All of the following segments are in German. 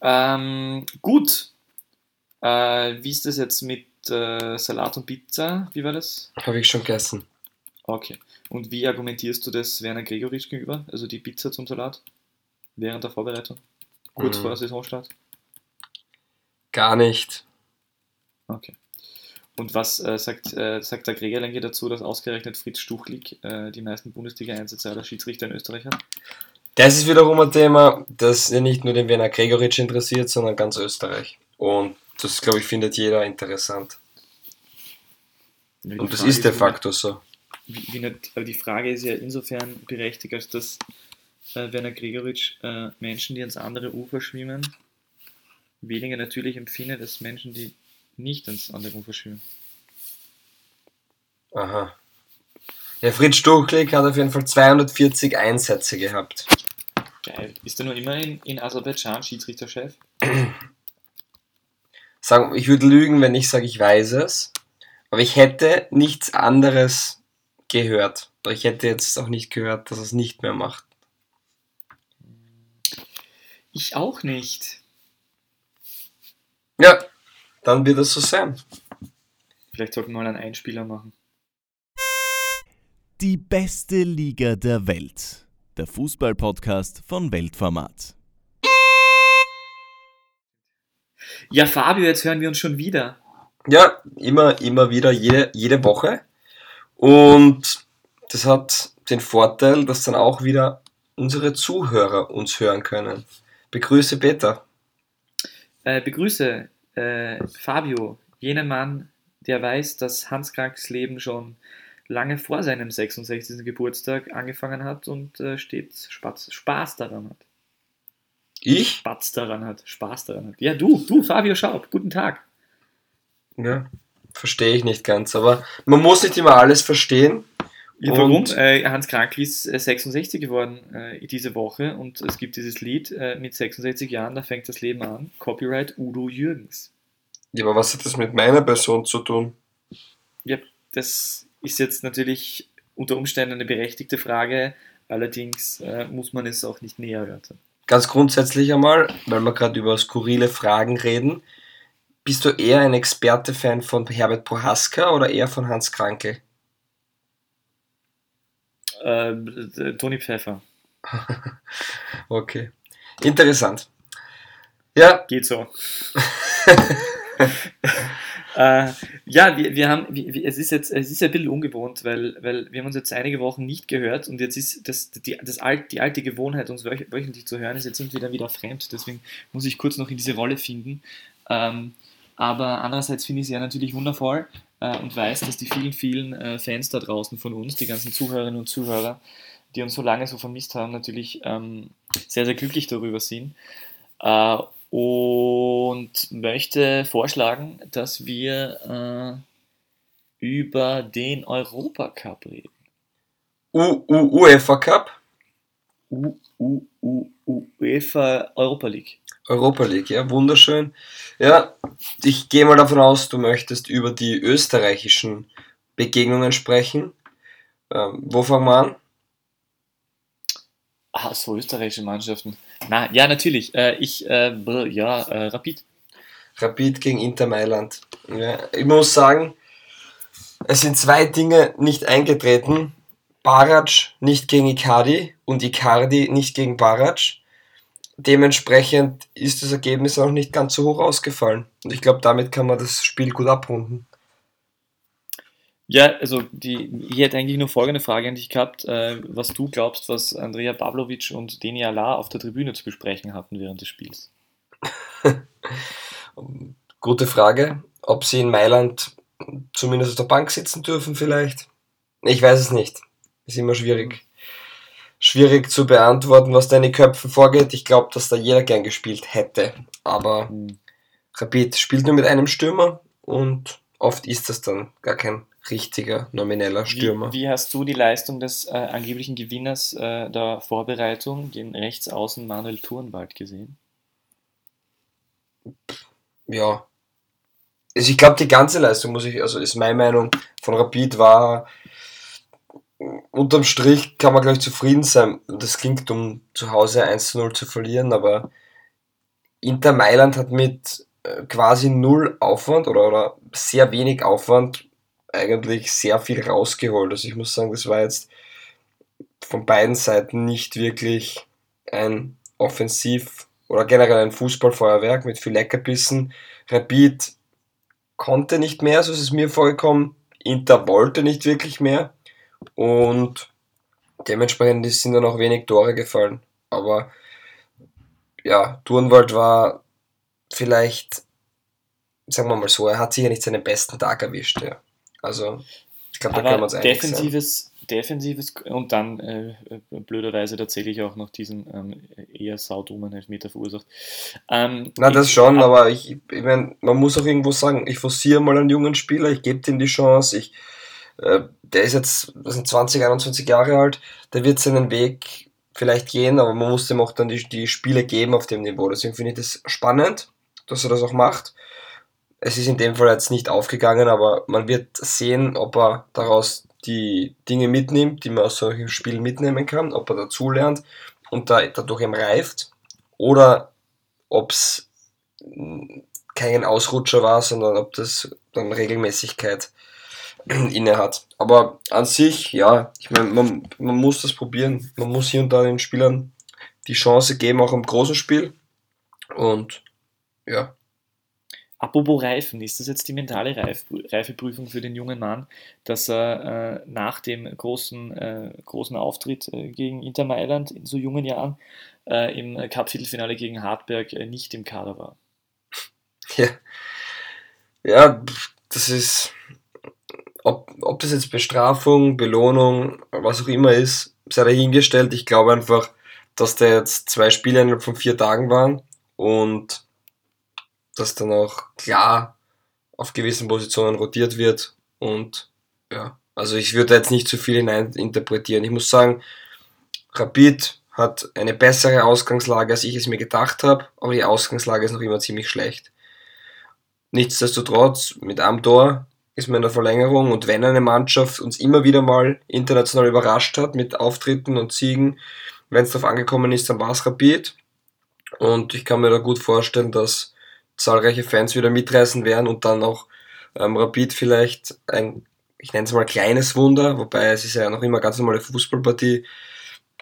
Ähm, gut. Äh, wie ist das jetzt mit äh, Salat und Pizza? Wie war das? Habe ich schon gegessen. Okay. Und wie argumentierst du das Werner Gregoritsch gegenüber? Also die Pizza zum Salat? Während der Vorbereitung? Kurz Mhm. vor Saisonstart? Gar nicht. Okay. Und was äh, sagt, äh, sagt der Gregerlenke dazu, dass ausgerechnet Fritz Stuchlik äh, die meisten Bundesliga-Einsätze aller Schiedsrichter in Österreich hat? Das ist wiederum ein Thema, das ja nicht nur den Werner Gregoritsch interessiert, sondern ganz Österreich. Und das, glaube ich, findet jeder interessant. Die Und das Frage ist de facto so. Wie, wie nicht, aber die Frage ist ja insofern berechtigt, als dass äh, Werner Gregoritsch äh, Menschen, die ans andere Ufer schwimmen, weniger natürlich empfindet als Menschen, die nicht ans andere Ufer schwimmen. Aha. Ja, Fritz Stuchlik hat auf jeden Fall 240 Einsätze gehabt. Geil. Ist er nur immer in, in Aserbaidschan Schiedsrichterchef? Sagen, ich würde lügen, wenn ich sage, ich weiß es. Aber ich hätte nichts anderes gehört. Ich hätte jetzt auch nicht gehört, dass er es nicht mehr macht. Ich auch nicht. Ja, dann wird es so sein. Vielleicht sollten wir mal einen Einspieler machen. Die beste Liga der Welt. Der Fußball-Podcast von Weltformat. Ja, Fabio, jetzt hören wir uns schon wieder. Ja, immer, immer wieder, jede, jede Woche. Und das hat den Vorteil, dass dann auch wieder unsere Zuhörer uns hören können. Begrüße Peter. Äh, begrüße äh, Fabio, jenen Mann, der weiß, dass Hans Kranks Leben schon lange vor seinem 66. Geburtstag angefangen hat und äh, stets Spaß, Spaß daran hat. Ich? Spaß daran hat, Spaß daran hat. Ja, du, du, Fabio Schaub, guten Tag. Ja, verstehe ich nicht ganz. Aber man muss nicht immer alles verstehen. Ja, warum? Und- Äh, Hans Krankl ist äh, 66 geworden äh, diese Woche und es gibt dieses Lied äh, mit 66 Jahren, da fängt das Leben an. Copyright Udo Jürgens. Ja, aber was hat das mit meiner Person zu tun? Ja, das ist jetzt natürlich unter Umständen eine berechtigte Frage, allerdings äh, muss man es auch nicht näher erörtern. Ganz grundsätzlich einmal, weil wir gerade über skurrile Fragen reden. Bist du eher ein Experte-Fan von Herbert Prohaska oder eher von Hans Krankel? Äh, äh, Toni Pfeffer, Okay. Interessant. Ja, geht so. äh, ja, wir, wir haben, wir, es ist jetzt, es ist ein bisschen ungewohnt, weil, weil wir haben uns jetzt einige Wochen nicht gehört und jetzt ist das, die, das alt, die alte Gewohnheit, uns wöch- wöchentlich zu hören, ist jetzt irgendwie dann wieder fremd. Deswegen muss ich kurz noch in diese Rolle finden. Ähm, aber andererseits finde ich sie ja natürlich wundervoll äh, und weiß, dass die vielen, vielen äh, Fans da draußen von uns, die ganzen Zuhörerinnen und Zuhörer, die uns so lange so vermisst haben, natürlich ähm, sehr, sehr glücklich darüber sind. Äh, und möchte vorschlagen, dass wir äh, über den Europacup reden. U U UEFA Cup, U, U, U, U, UEFA Europa League. Europa League, ja, wunderschön. Ja, ich gehe mal davon aus, du möchtest über die österreichischen Begegnungen sprechen. Ähm, wo fangen wir an? Ah, so österreichische Mannschaften. Na, ja, natürlich. Äh, ich, äh, ja, äh, Rapid. Rapid gegen Inter Mailand. Ja, ich muss sagen, es sind zwei Dinge nicht eingetreten. Barac nicht gegen Icardi und Icardi nicht gegen Barac. Dementsprechend ist das Ergebnis auch nicht ganz so hoch ausgefallen. Und ich glaube, damit kann man das Spiel gut abrunden. Ja, also die, ich hätte eigentlich nur folgende Frage an dich gehabt, äh, was du glaubst, was Andrea Pavlovic und Deni Ala auf der Tribüne zu besprechen hatten während des Spiels. Gute Frage. Ob sie in Mailand zumindest auf der Bank sitzen dürfen vielleicht? Ich weiß es nicht. Ist immer schwierig. Schwierig zu beantworten, was da in den Köpfen vorgeht. Ich glaube, dass da jeder gern gespielt hätte. Aber Hm. Rapid spielt nur mit einem Stürmer und oft ist das dann gar kein richtiger nomineller Stürmer. Wie, wie hast du die Leistung des äh, angeblichen Gewinners äh, der Vorbereitung, den Rechtsaußen Manuel Turnwald, gesehen? Ja. Also ich glaube, die ganze Leistung muss ich, also ist meine Meinung von Rapid war unterm Strich kann man gleich zufrieden sein. Das klingt um zu Hause 1 zu 0 zu verlieren, aber Inter Mailand hat mit äh, quasi null Aufwand oder, oder sehr wenig Aufwand eigentlich sehr viel rausgeholt. Also ich muss sagen, das war jetzt von beiden Seiten nicht wirklich ein Offensiv- oder generell ein Fußballfeuerwerk mit viel Leckerbissen. Rapid konnte nicht mehr, so ist es mir vorgekommen. Inter wollte nicht wirklich mehr. Und dementsprechend sind dann auch wenig Tore gefallen. Aber ja, Turnwald war vielleicht, sagen wir mal so, er hat sicher nicht seinen besten Tag erwischt. Ja. Also, ich glaube, da wir uns einig defensives, sein. Defensives und dann äh, blöderweise tatsächlich auch noch diesen ähm, eher saudummen Elfmeter verursacht. Ähm, Na, das schon, aber ich, ich meine, man muss auch irgendwo sagen, ich forciere mal einen jungen Spieler, ich gebe ihm die Chance, ich, äh, der ist jetzt das sind 20, 21 Jahre alt, der wird seinen Weg vielleicht gehen, aber man muss ihm auch dann die, die Spiele geben auf dem Niveau. Deswegen finde ich das spannend, dass er das auch macht. Es ist in dem Fall jetzt nicht aufgegangen, aber man wird sehen, ob er daraus die Dinge mitnimmt, die man aus solchen Spielen mitnehmen kann, ob er dazulernt und da, dadurch eben reift oder ob es kein Ausrutscher war, sondern ob das dann Regelmäßigkeit inne hat. Aber an sich, ja, ich meine, man, man muss das probieren. Man muss hier und da den Spielern die Chance geben, auch im großen Spiel. Und ja. Apropos Reifen, ist das jetzt die mentale Reif Reifeprüfung für den jungen Mann, dass er äh, nach dem großen, äh, großen Auftritt äh, gegen Inter Mailand in so jungen Jahren äh, im Cup-Viertelfinale gegen Hartberg äh, nicht im Kader war? Ja. ja, das ist, ob, ob das jetzt Bestrafung, Belohnung, was auch immer ist, sei dahingestellt. Ich glaube einfach, dass da jetzt zwei Spiele innerhalb von vier Tagen waren und dass dann auch klar auf gewissen Positionen rotiert wird und ja, also ich würde jetzt nicht zu viel hineininterpretieren. Ich muss sagen, Rapid hat eine bessere Ausgangslage, als ich es mir gedacht habe, aber die Ausgangslage ist noch immer ziemlich schlecht. Nichtsdestotrotz, mit einem Tor ist man in der Verlängerung und wenn eine Mannschaft uns immer wieder mal international überrascht hat mit Auftritten und Siegen, wenn es darauf angekommen ist, dann war es Rapid. Und ich kann mir da gut vorstellen, dass zahlreiche Fans wieder mitreißen werden und dann auch ähm, Rapid vielleicht ein, ich nenne es mal kleines Wunder, wobei es ist ja noch immer ganz normale Fußballpartie,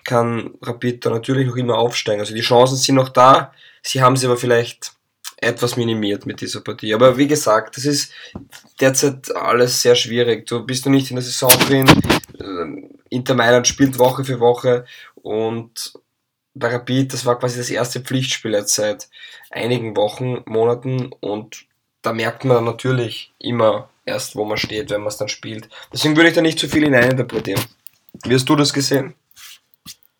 kann Rapid da natürlich noch immer aufsteigen. Also die Chancen sind noch da, sie haben sie aber vielleicht etwas minimiert mit dieser Partie. Aber wie gesagt, das ist derzeit alles sehr schwierig. Du bist noch nicht in der Saison drin. Ähm, Inter Mailand spielt Woche für Woche und bei Rapid, das war quasi das erste Pflichtspiel jetzt seit einigen Wochen, Monaten und da merkt man natürlich immer erst, wo man steht, wenn man es dann spielt. Deswegen würde ich da nicht zu viel hineininterpretieren. Wie hast du das gesehen?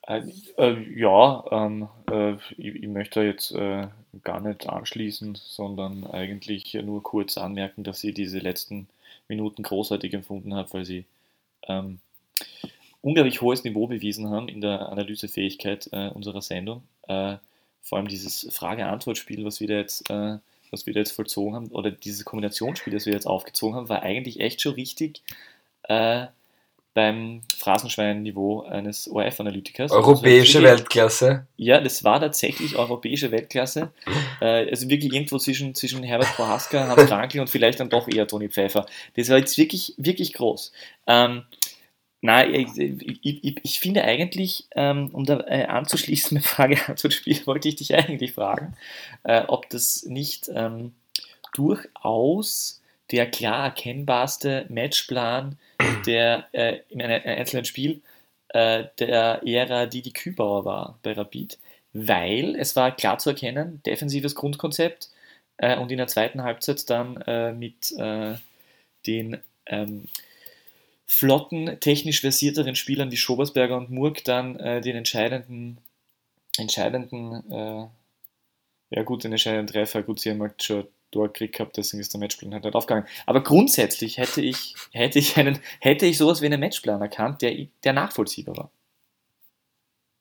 Äh, äh, ja, ähm, äh, ich, ich, möchte jetzt äh, gar nicht anschließen, sondern eigentlich nur kurz anmerken, dass ich diese letzten Minuten großartig empfunden habe, weil sie ähm, unglaublich hohes Niveau bewiesen haben in der Analysefähigkeit äh, unserer Sendung. Äh, vor allem dieses Frage-Antwort-Spiel, was wir da jetzt äh, was wir da jetzt vollzogen haben, oder dieses Kombinationsspiel, das wir jetzt aufgezogen haben, war eigentlich echt schon richtig äh, beim Phrasenschwein-Niveau eines ORF-Analytikers. Also europäische also Weltklasse. Ja, das war tatsächlich europäische Weltklasse. äh, also wirklich irgendwo zwischen, zwischen Herbert Prohaska, Hans Krankel und vielleicht dann doch eher Toni Pfeiffer. Das war jetzt wirklich, wirklich groß. Ähm, Nein, ich, ich, ich, finde eigentlich, ähm, um da äh, anzuschließen mit Frage Antwort-Spiel, wollte ich dich eigentlich fragen, äh, ob das nicht ähm, durchaus der klar erkennbarste Matchplan der äh, in einem einzelnen Spiel äh, der Ära Didi Kübauer war bei Rapid, weil es war klar zu erkennen, defensives Grundkonzept äh, und in der zweiten Halbzeit dann mit den ähm, flotten, technisch versierteren Spielern wie Schobersberger und Murk dann äh, den entscheidenden, entscheidenden, ja gut, den entscheidenden Treffer, gut, sie haben halt schon Tor gekriegt gehabt, deswegen ist der Matchplan halt nicht aufgegangen. Aber grundsätzlich hätte ich, hätte ich, einen, hätte ich sowas wie einen Matchplan erkannt, der, der nachvollziehbar war.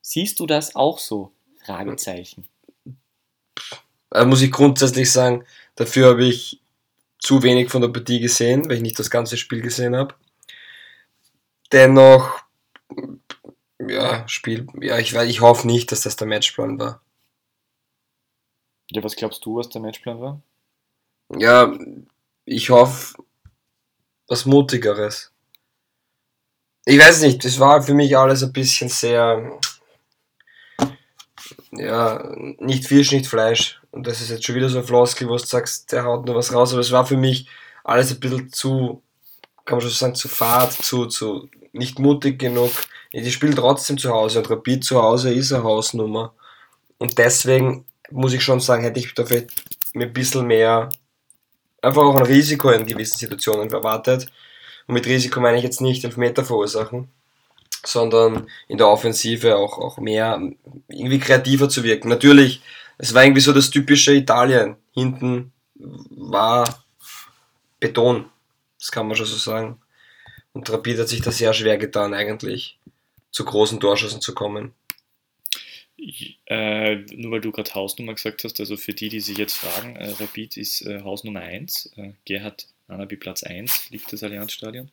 Siehst du das auch so? Fragezeichen. Also muss ich grundsätzlich sagen, dafür habe ich zu wenig von der Partie gesehen, weil ich nicht das ganze Spiel gesehen habe. Dennoch, ja, Spiel, ja, ich, ich hoffe nicht, dass das der Matchplan war. Ja, was glaubst du, was der Matchplan war? Ja, ich hoffe, was Mutigeres. Ich weiß nicht, das war für mich alles ein bisschen sehr, ja, nicht Fisch, nicht Fleisch. Und das ist jetzt schon wieder so ein Floskel, wo du sagst, der haut nur was raus, aber es war für mich alles ein bisschen zu, kann man schon sagen, zu fad, zu, zu, nicht mutig genug. Die spielen trotzdem zu Hause und Rapid zu Hause ist eine Hausnummer. Und deswegen muss ich schon sagen, hätte ich da vielleicht mit ein bisschen mehr, einfach auch ein Risiko in gewissen Situationen erwartet. Und mit Risiko meine ich jetzt nicht Elfmeter verursachen, sondern in der Offensive auch, auch mehr irgendwie kreativer zu wirken. Natürlich, es war irgendwie so das typische Italien. Hinten war Beton, das kann man schon so sagen. Und Rapid hat sich da sehr schwer getan, eigentlich zu großen Torschüssen zu kommen. Äh, nur weil du gerade Hausnummer gesagt hast, also für die, die sich jetzt fragen, äh, Rapid ist äh, Haus Nummer 1, äh, Gerhard Anabi Platz 1, liegt das Allianzstadion.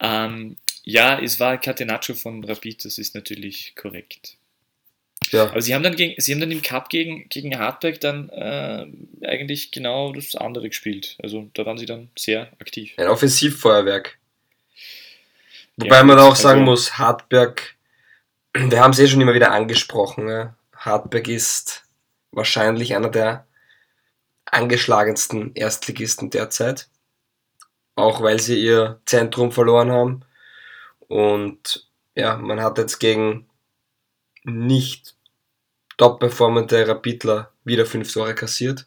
Ähm, ja, es war Catenaccio von Rapid, das ist natürlich korrekt. Ja. Aber sie haben dann, gegen, sie haben dann im Cup gegen, gegen Hartberg dann äh, eigentlich genau das andere gespielt. Also da waren sie dann sehr aktiv. Ein Offensivfeuerwerk. Wobei ja, man da auch sagen also, muss, Hartberg, wir haben es eh schon immer wieder angesprochen, ne? Hartberg ist wahrscheinlich einer der angeschlagensten Erstligisten derzeit. Auch weil sie ihr Zentrum verloren haben. Und ja, man hat jetzt gegen nicht top-performende Rapidler wieder fünf Tore kassiert.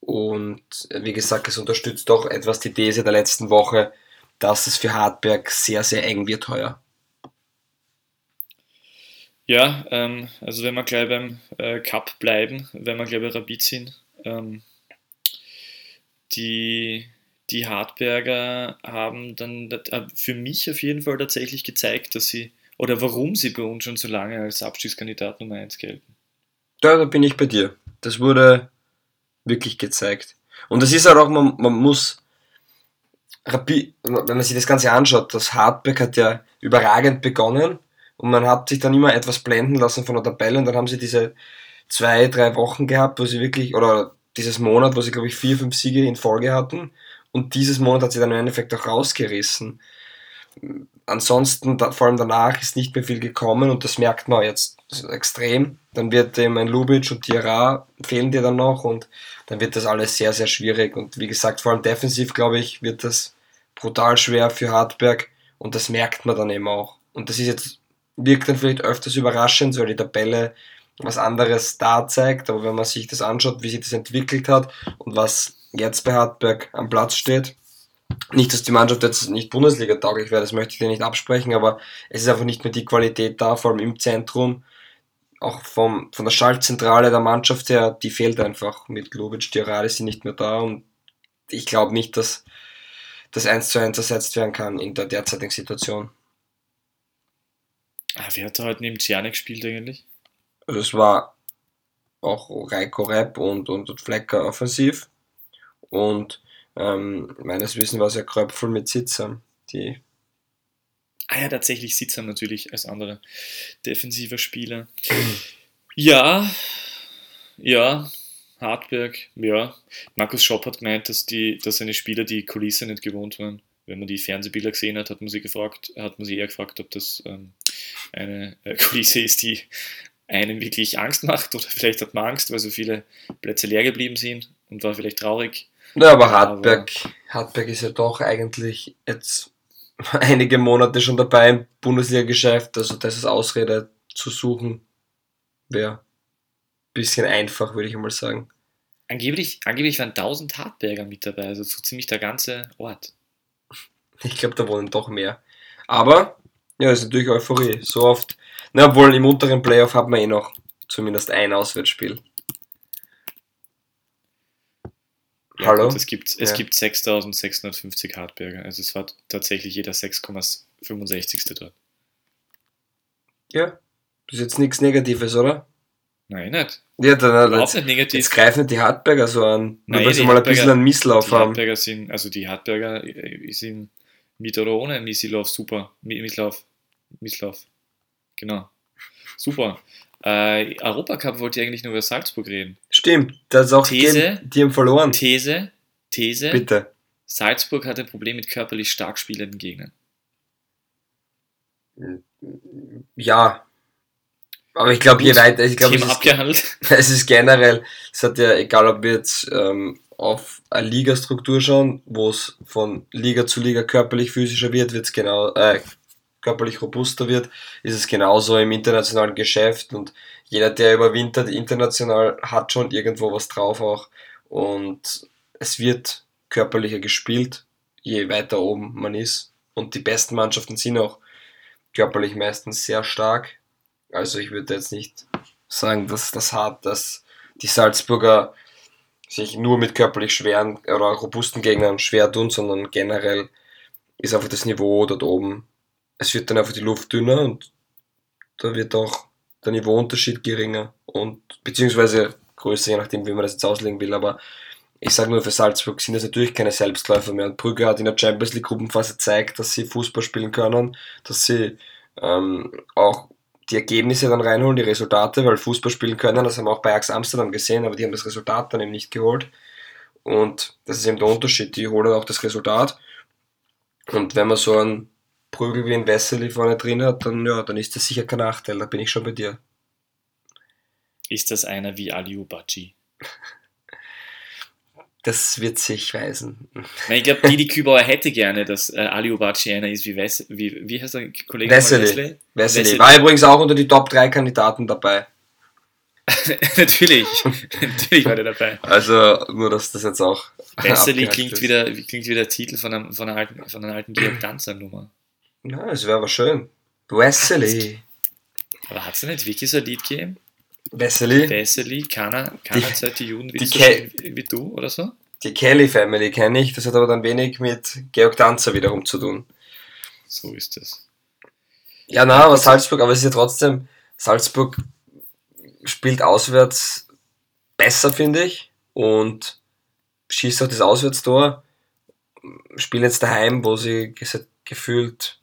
Und wie gesagt, es unterstützt doch etwas die These der letzten Woche, dass es für Hartberg sehr, sehr eng wird heuer. Ja, ähm, also wenn wir gleich beim äh, Cup bleiben, wenn wir gleich bei Rapid sind, ähm, die, die Hartberger haben dann äh, für mich auf jeden Fall tatsächlich gezeigt, dass sie, oder warum sie bei uns schon so lange als Abstiegskandidat Nummer 1 gelten. Ja, da bin ich bei dir. Das wurde wirklich gezeigt. Und das ist halt auch, man, man muss, wenn man sich das Ganze anschaut, das Hartberg hat ja überragend begonnen und man hat sich dann immer etwas blenden lassen von der Tabelle und dann haben sie diese zwei, drei Wochen gehabt, wo sie wirklich, oder dieses Monat, wo sie, glaube ich, vier, fünf Siege in Folge hatten. Und dieses Monat hat sie dann im Endeffekt auch rausgerissen. Ansonsten, vor allem danach, ist nicht mehr viel gekommen und das merkt man jetzt extrem. Dann wird eben ein Lubitsch und Diarra fehlen dir dann noch und dann wird das alles sehr, sehr schwierig. Und wie gesagt, vor allem defensiv, glaube ich, wird das brutal schwer für Hartberg und das merkt man dann eben auch. Und das ist jetzt wirkt dann vielleicht öfters überraschend, weil die Tabelle was anderes da zeigt, aber wenn man sich das anschaut, wie sich das entwickelt hat und was jetzt bei Hartberg am Platz steht, nicht, dass die Mannschaft jetzt nicht Bundesliga tauglich wäre, das möchte ich dir nicht absprechen, aber es ist einfach nicht mehr die Qualität da, vor allem im Zentrum, auch vom, von der Schaltzentrale der Mannschaft her, die fehlt einfach. Mit Lovic, Diarra sind nicht mehr da und ich glaube nicht, dass das 1 zu 1 ersetzt werden kann in der derzeitigen Situation. Ah, wer hat da heute neben Ciane gespielt eigentlich? Es war auch Reiko Repp und, und Flecker offensiv. Und ähm, meines Wissens war es ja Kröpfel mit Sitzern, die. Ah ja, tatsächlich Sitzern natürlich als anderer defensiver Spieler. ja, ja, Hartberg, ja. Markus Schopp hat gemeint, dass, die, dass seine Spieler die Kulisse nicht gewohnt waren. Wenn man die Fernsehbilder gesehen hat, hat man sie gefragt, hat man sie eher gefragt, ob das ähm, eine äh, Kulisse ist, die einem wirklich Angst macht oder vielleicht hat man Angst, weil so viele Plätze leer geblieben sind und war vielleicht traurig. Ja, aber Hartberg, aber Hartberg ist ja doch eigentlich jetzt einige Monate schon dabei im Bundesliga-Geschäft, also das ist Ausrede zu suchen wäre bisschen einfach, würde ich mal sagen. Angeblich, angeblich waren 1000 Hartberger mit dabei, also so ziemlich der ganze Ort. Ich glaube, da wohnen doch mehr. Aber ja, ist natürlich Euphorie. So oft. Na, obwohl im unteren Playoff hat man eh noch zumindest ein Auswärtsspiel. Ja, Hallo? Gut, es gibt, es ja. gibt 6650 Hartberger. Also es war tatsächlich jeder 6,65. dort. Ja, das ist jetzt nichts Negatives, oder? Nein, nicht. Ja, dann, Überhaupt nicht negativ. Jetzt greifen die Hartberger so an, nur weil sie mal ein bisschen einen Misslauf die haben. Hartberger sind, also die Hartberger äh, sind mit oder ohne Missilauf, super. Misslauf. Misslauf. Genau. Super. Äh, Europacup wollte ich eigentlich nur über Salzburg reden. Stimmt. Das ist auch These. gegeben, die haben verloren. These, These, Bitte. Salzburg hat ein Problem mit körperlich stark spielenden Gegnern. Ja. Aber ich glaube, je weiter, ich glaube, es, es ist generell, es hat ja, egal ob wir jetzt ähm, auf eine Ligastruktur schauen, wo es von Liga zu Liga körperlich physischer wird, wird es genau, äh, körperlich robuster wird, ist es genauso im internationalen Geschäft und jeder, der überwintert international, hat schon irgendwo was drauf auch und es wird körperlicher gespielt, je weiter oben man ist und die besten Mannschaften sind auch körperlich meistens sehr stark. Also ich würde jetzt nicht sagen, dass das hart, dass die Salzburger sich nur mit körperlich schweren oder robusten Gegnern schwer tun, sondern generell ist einfach das Niveau dort oben. Es wird dann einfach die Luft dünner und da wird auch der Niveauunterschied geringer und beziehungsweise größer, je nachdem, wie man das jetzt auslegen will. Aber ich sage nur, für Salzburg sind das natürlich keine Selbstläufer mehr. Und Brügge hat in der Champions League Gruppenphase gezeigt, dass sie Fußball spielen können, dass sie ähm, auch die Ergebnisse dann reinholen, die Resultate, weil Fußball spielen können, das haben wir auch bei Ajax Amsterdam gesehen, aber die haben das Resultat dann eben nicht geholt. Und das ist eben der Unterschied, die holen auch das Resultat. Und wenn man so einen Prügel wie ein Wesseli vorne drin hat, dann, ja, dann ist das sicher kein Nachteil, da bin ich schon bei dir. Ist das einer wie Aliou Baci? Das wird sich weisen. Ich glaube, Didi Kübauer hätte gerne, dass äh, Aliou Baci einer ist wie Wes wie, wie heißt der Kollege? Wesley? Wessely. war übrigens auch unter die Top 3 Kandidaten dabei. natürlich, natürlich war der dabei. Also nur, dass das jetzt auch. Wesley abgehakt klingt ist. wieder, klingt wieder der Titel von, einem, von, einer alten, von einer alten Georg Danzer Nummer. Ja, es wäre aber schön. Wesley. Aber hat es nicht wirklich so ein Lied gegeben? Wesley. Wesley, keiner, keiner Die- zweite Juden die will so wie, wie du oder so? Die Kelly Family kenne ich, das hat aber dann wenig mit Georg Danzer wiederum zu tun. So ist das. Ja, na, aber Salzburg, aber es ist ja trotzdem, Salzburg spielt auswärts besser, finde ich, und schießt auch das Auswärtstor, spielen jetzt daheim, wo sie gefühlt,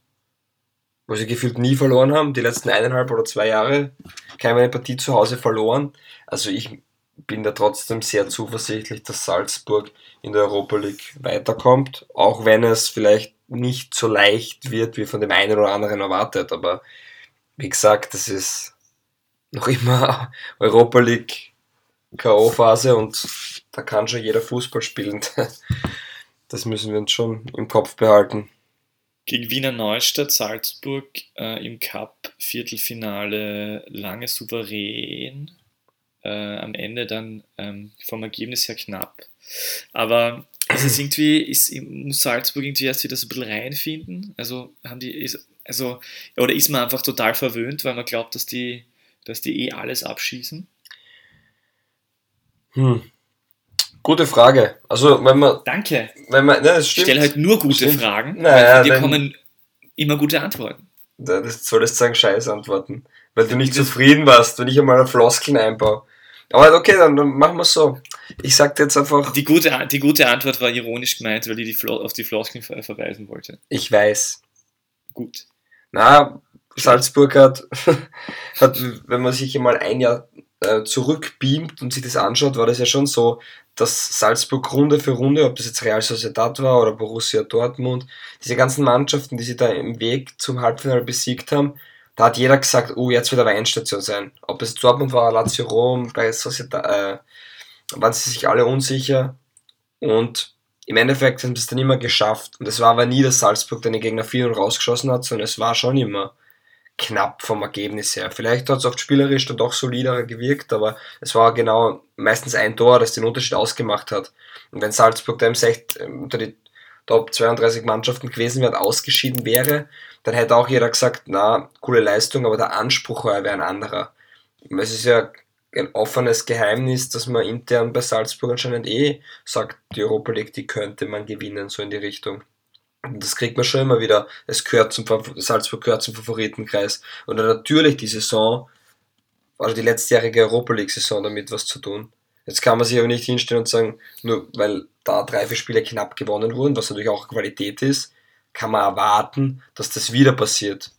wo sie gefühlt nie verloren haben, die letzten eineinhalb oder zwei Jahre, keine Partie zu Hause verloren. Also ich bin da trotzdem sehr zuversichtlich, dass Salzburg in der Europa League weiterkommt, auch wenn es vielleicht nicht so leicht wird, wie von dem einen oder anderen erwartet. Aber wie gesagt, das ist noch immer Europa League K.O.-Phase und da kann schon jeder Fußball spielen. Das müssen wir uns schon im Kopf behalten. Gegen Wiener Neustadt, Salzburg äh, im Cup Viertelfinale lange souverän. Äh, am Ende dann ähm, vom Ergebnis her knapp. Aber es ist irgendwie, ist, muss Salzburg irgendwie erst wieder so ein bisschen reinfinden. Also haben die, ist, also, oder ist man einfach total verwöhnt, weil man glaubt, dass die, dass die eh alles abschießen? Hm. Gute Frage. Also wenn man, Danke. wenn man, ne, das Ich stelle halt nur gute Stimmt. Fragen, Naja, dir kommen immer gute Antworten. Das solltest sagen Scheiß antworten. Weil du nicht zufrieden warst, wenn ich einmal eine Floskeln einbaue. Aber okay, dann, dann machen wir so. Ich sag dir jetzt einfach, Die gute, die gute Antwort war ironisch gemeint, weil die, die Flo auf die Floskeln ver verweisen wollte. ich weiß. Gut. Na, Salzburg hat, hat, wenn man sich einmal ein Jahr äh, zurückbeamt und sich das anschaut, war das ja schon so, dass Salzburg Runde für Runde, ob das jetzt Real Sociedad war oder Borussia Dortmund, diese ganzen Mannschaften, die sie da im Weg zum Halbfinale besiegt haben, da hat jeder gesagt, oh, jetzt wird aber Endstation sein. Ob das Dortmund war, Lazio Rom, bei Sociedad, äh, waren sie sich alle unsicher und im Endeffekt haben sie es dann immer geschafft. Und es war aber nie, dass Salzburg den Gegner 4 und rausgeschossen hat, sondern es war schon immer knapp vom Ergebnis her. Vielleicht hat es oft spielerisch dann doch solider gewirkt, aber es war genau meistens ein Tor, das den Unterschied ausgemacht hat. Und wenn Salzburg da im Sech- ähm, unter die Top 32 Mannschaften gewesen wäre ausgeschieden wäre, dann hätte auch jeder gesagt, na, coole Leistung, aber der Anspruch heuer wäre ein anderer. Es ist ja ein offenes Geheimnis, dass man intern bei Salzburg anscheinend eh sagt, die Europa League, die könnte man gewinnen, so in die Richtung. Das kriegt man schon immer wieder. Es gehört zum Salzburg gehört zum Favoritenkreis. Und dann natürlich die Saison, also die letztjährige Europa League-Saison damit was zu tun. Jetzt kann man sich aber nicht hinstellen und sagen, nur weil da drei, vier Spiele knapp gewonnen wurden, was natürlich auch Qualität ist, kann man erwarten, dass das wieder passiert.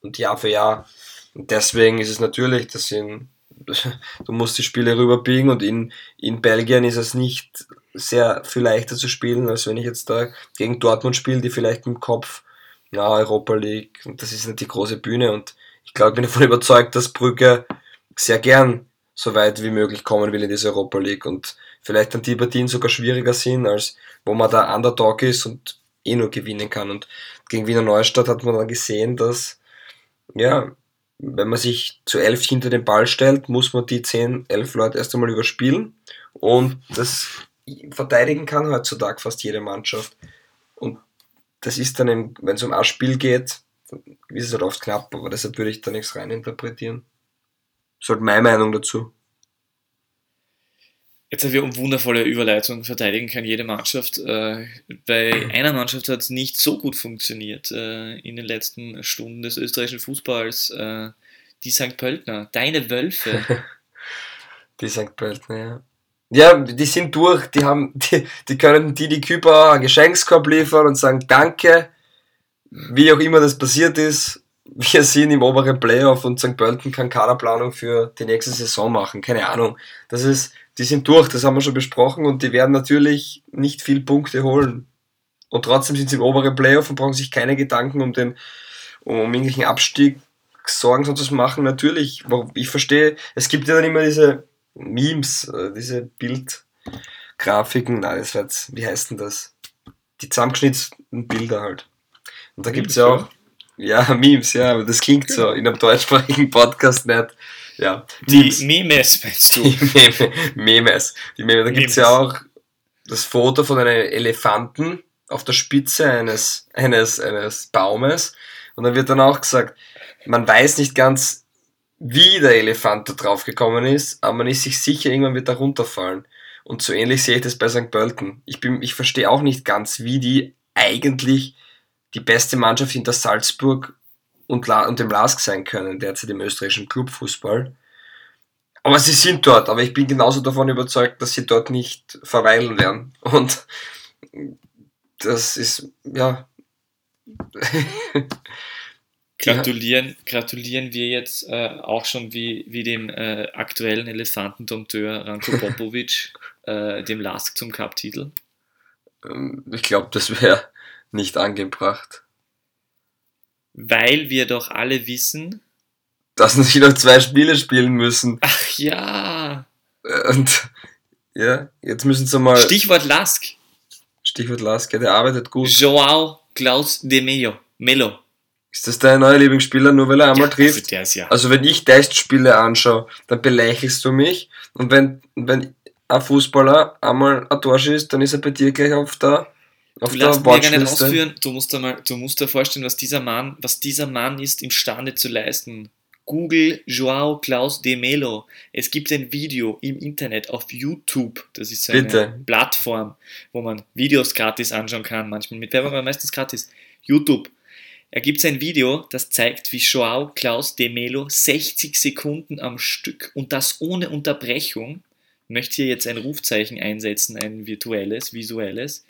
Und Jahr für Jahr. Und deswegen ist es natürlich, dass in du musst die Spiele rüberbiegen und in, in Belgien ist es nicht sehr viel leichter zu spielen, als wenn ich jetzt da gegen Dortmund spiele, die vielleicht im Kopf, ja, Europa League, und das ist nicht die große Bühne und ich glaube, ich bin davon überzeugt, dass Brügge sehr gern so weit wie möglich kommen will in diese Europa League und vielleicht dann die Partien sogar schwieriger sind, als wo man da Underdog ist und eh nur gewinnen kann. Und gegen Wiener Neustadt hat man dann gesehen, dass, ja, wenn man sich zu elf hinter den Ball stellt, muss man die zehn, elf Leute erst einmal überspielen. Und das verteidigen kann heutzutage fast jede Mannschaft. Und das ist dann, wenn es um ein Spiel geht, ist es halt oft knapp, aber deshalb würde ich da nichts reininterpretieren. Das ist halt meine Meinung dazu. Jetzt haben wir um wundervolle Überleitung verteidigen kann jede Mannschaft. Äh, bei einer Mannschaft hat es nicht so gut funktioniert äh, in den letzten Stunden des österreichischen Fußballs. Äh, die St. Pöltner, deine Wölfe. die St. Pöltner, ja. Ja, die sind durch, die haben, die, die können die, die Küper einen Geschenkskorb liefern und sagen Danke, wie auch immer das passiert ist. Wir sind im oberen Playoff und St. Pölten kann Kaderplanung für die nächste Saison machen. Keine Ahnung. Das ist, die sind durch, das haben wir schon besprochen und die werden natürlich nicht viel Punkte holen. Und trotzdem sind sie im oberen Playoff und brauchen sich keine Gedanken um den, um irgendwelchen Abstieg Sorgen sonst was machen. Natürlich, ich verstehe, es gibt ja dann immer diese Memes, äh, diese Bildgrafiken, nein, das wird, wie heißt denn das? Die zusammengeschnittenen Bilder halt. Und da gibt es ja auch, ja, Memes, ja, aber das klingt so in einem deutschsprachigen Podcast nicht. Ja. Die Memes meinst du? Die Meme, Memes. Die Meme. Da gibt es ja auch das Foto von einem Elefanten auf der Spitze eines, eines, eines Baumes. Und dann wird dann auch gesagt, man weiß nicht ganz, wie der Elefant da drauf gekommen ist, aber man ist sich sicher, irgendwann wird er runterfallen. Und so ähnlich sehe ich das bei St. Pölten. Ich, ich verstehe auch nicht ganz, wie die eigentlich die beste Mannschaft hinter Salzburg und, La und dem LASK sein können, derzeit im österreichischen Clubfußball. Aber sie sind dort, aber ich bin genauso davon überzeugt, dass sie dort nicht verweilen werden. Und das ist, ja. gratulieren, gratulieren wir jetzt äh, auch schon wie, wie dem äh, aktuellen Elefantendompteur Ranko Popovic, äh, dem LASK zum Cup-Titel? Ähm, ich glaube, das wäre nicht angebracht. Weil wir doch alle wissen, dass sie noch zwei Spiele spielen müssen. Ach ja. Und ja, jetzt müssen sie mal. Stichwort Lask. Stichwort Lask, ja, der arbeitet gut. Joao Klaus de Mello. Melo. Ist das dein neuer Lieblingsspieler, nur weil er einmal ja, trifft? Also, der ist ja. also wenn ich Testspiele anschaue, dann belächelst du mich. Und wenn, wenn ein Fußballer einmal ein Tor schießt, dann ist er bei dir gleich auf der auf du lässt mir nicht ausführen, du musst, dir mal, du musst dir vorstellen, was dieser Mann, was dieser Mann ist imstande zu leisten. Google Joao Klaus de Melo. Es gibt ein Video im Internet auf YouTube. Das ist eine Bitte. Plattform, wo man Videos gratis anschauen kann. Manchmal mit Werbung, aber meistens gratis. YouTube. Er gibt ein Video, das zeigt, wie Joao Klaus de Melo 60 Sekunden am Stück und das ohne Unterbrechung. Ich möchte hier jetzt ein Rufzeichen einsetzen, ein virtuelles, visuelles.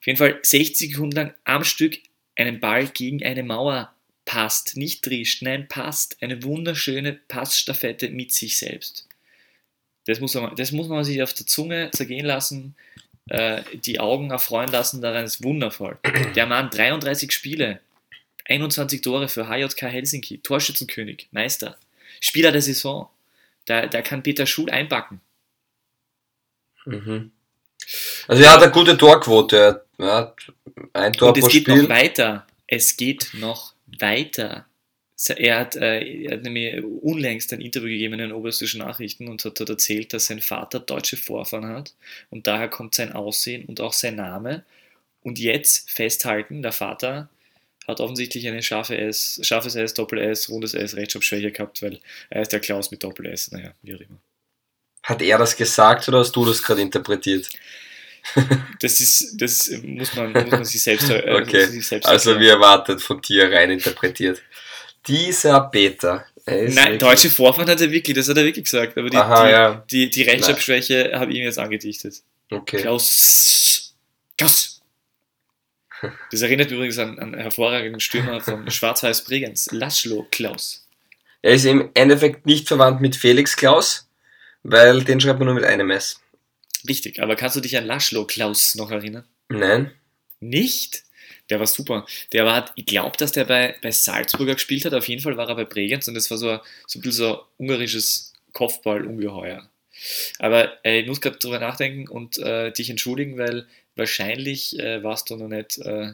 Auf jeden Fall 60 Sekunden lang am Stück einen Ball gegen eine Mauer passt, nicht drischt, nein, passt. Eine wunderschöne Passstaffette mit sich selbst. Das muss man, das muss man sich auf der Zunge zergehen lassen, äh, die Augen erfreuen lassen, daran ist wundervoll. Der Mann, 33 Spiele, 21 Tore für HJK Helsinki, Torschützenkönig, Meister, Spieler der Saison. Da, da kann Peter Schul einpacken. Mhm. Also er hat eine gute Torquote. Er hat ein Tor Und es geht Spiel. noch weiter. Es geht noch weiter. Er hat, äh, er hat nämlich unlängst ein Interview gegeben in den oberösterreichischen Nachrichten und hat dort erzählt, dass sein Vater deutsche Vorfahren hat und daher kommt sein Aussehen und auch sein Name. Und jetzt festhalten, der Vater hat offensichtlich eine scharfe S, scharfes S, Doppel S, rundes S, Rechtschreibschwäche gehabt, weil er ist der Klaus mit Doppel S, naja, wie auch immer. Hat er das gesagt oder hast du das gerade interpretiert? Das ist, das muss man, muss man sich selbst, äh, okay. sich selbst Also wie erwartet von dir rein interpretiert. Dieser Peter. Nein, deutsche Vorfahren hat er wirklich, das hat er wirklich gesagt. Aber die, Aha, die, ja. die, die Rechtschreibschwäche habe ich ihm jetzt angedichtet. Okay. Klaus. Klaus. Das erinnert übrigens an, an einen hervorragenden Stürmer von Schwarz-Weiß Bregenz, Laszlo Klaus. Er ist im Endeffekt nicht verwandt mit Felix Klaus, weil den schreibt man nur mit einem S. Richtig, aber kannst du dich an Laszlo Klaus noch erinnern? Nein. Nicht? Der war super. Der war, ich glaube, dass der bei, bei Salzburger gespielt hat. Auf jeden Fall war er bei Bregenz und das war so, ein- so ein bisschen so ein ungarisches Kopfballungeheuer. Aber äh, ich muss gerade drüber nachdenken und äh, dich entschuldigen, weil wahrscheinlich äh, warst du noch nicht äh,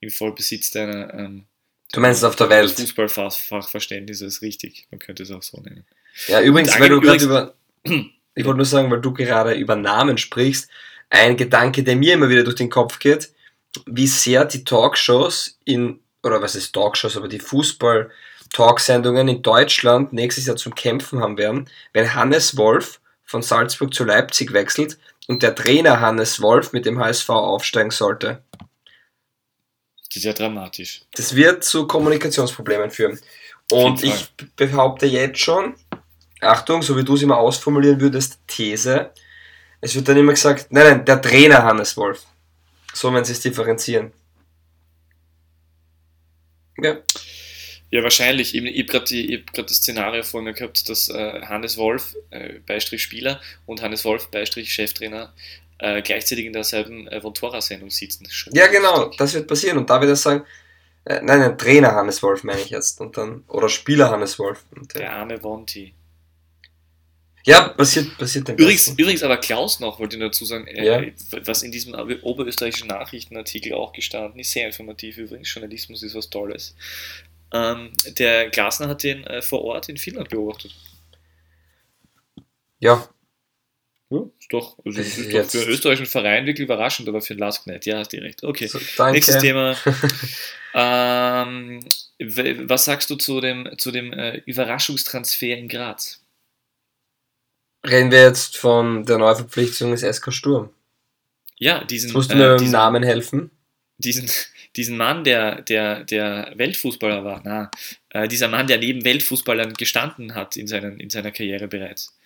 im Vollbesitz deiner ähm, Du meinst auf der Welt. Fußballfachverständnisses, richtig. Man könnte es auch so nennen. Ja, übrigens, weil du gerade über. Ich wollte nur sagen, weil du gerade über Namen sprichst, ein Gedanke, der mir immer wieder durch den Kopf geht, wie sehr die Talkshows in, oder was ist Talkshows, aber die Fußball-Talksendungen in Deutschland nächstes Jahr zum Kämpfen haben werden, wenn Hannes Wolf von Salzburg zu Leipzig wechselt und der Trainer Hannes Wolf mit dem HSV aufsteigen sollte. Das ist ja dramatisch. Das wird zu Kommunikationsproblemen führen. Und ich behaupte jetzt schon, Achtung, so wie du es immer ausformulieren würdest, These, es wird dann immer gesagt, nein, nein, der Trainer Hannes Wolf. So wenn sie es differenzieren. Ja, Ja, wahrscheinlich. Eben, ich habe gerade hab das Szenario vor mir gehabt, dass äh, Hannes Wolf, äh, Beistrich Spieler, und Hannes Wolf, Beistrich Cheftrainer, äh, gleichzeitig in derselben äh, Vontora-Sendung sitzen. Schon ja genau, lustig. das wird passieren. Und da wird er sagen, äh, nein, nein, Trainer Hannes Wolf meine ich jetzt. Und dann, oder Spieler Hannes Wolf. Und, äh, Der arme Vonti. ja, passiert, passiert dem Übrigens, Besten. übrigens aber Klaus noch, wollte ich dazu sagen, äh, Ja. was in diesem oberösterreichischen Nachrichtenartikel auch gestanden ist, sehr informativ übrigens, Journalismus ist was Tolles. Ähm, der Glasner hat den äh, vor Ort in Finnland beobachtet. Ja, Ja, ist doch, also ist doch für einen österreichischen Verein wirklich überraschend, aber für den Lask nicht. Ja, hast du recht. Okay. so, danke. Nächstes Thema. ähm, was sagst du zu dem, zu dem äh, Überraschungstransfer in Graz? Reden wir jetzt von der Neuverpflichtung des SK Sturm. Ja, diesen, Jetzt musst du mir äh, diesen, Namen helfen. diesen, diesen Mann, der, der, der Weltfußballer war, na, äh, dieser Mann, der neben Weltfußballern gestanden hat in, seinen, in seiner Karriere bereits.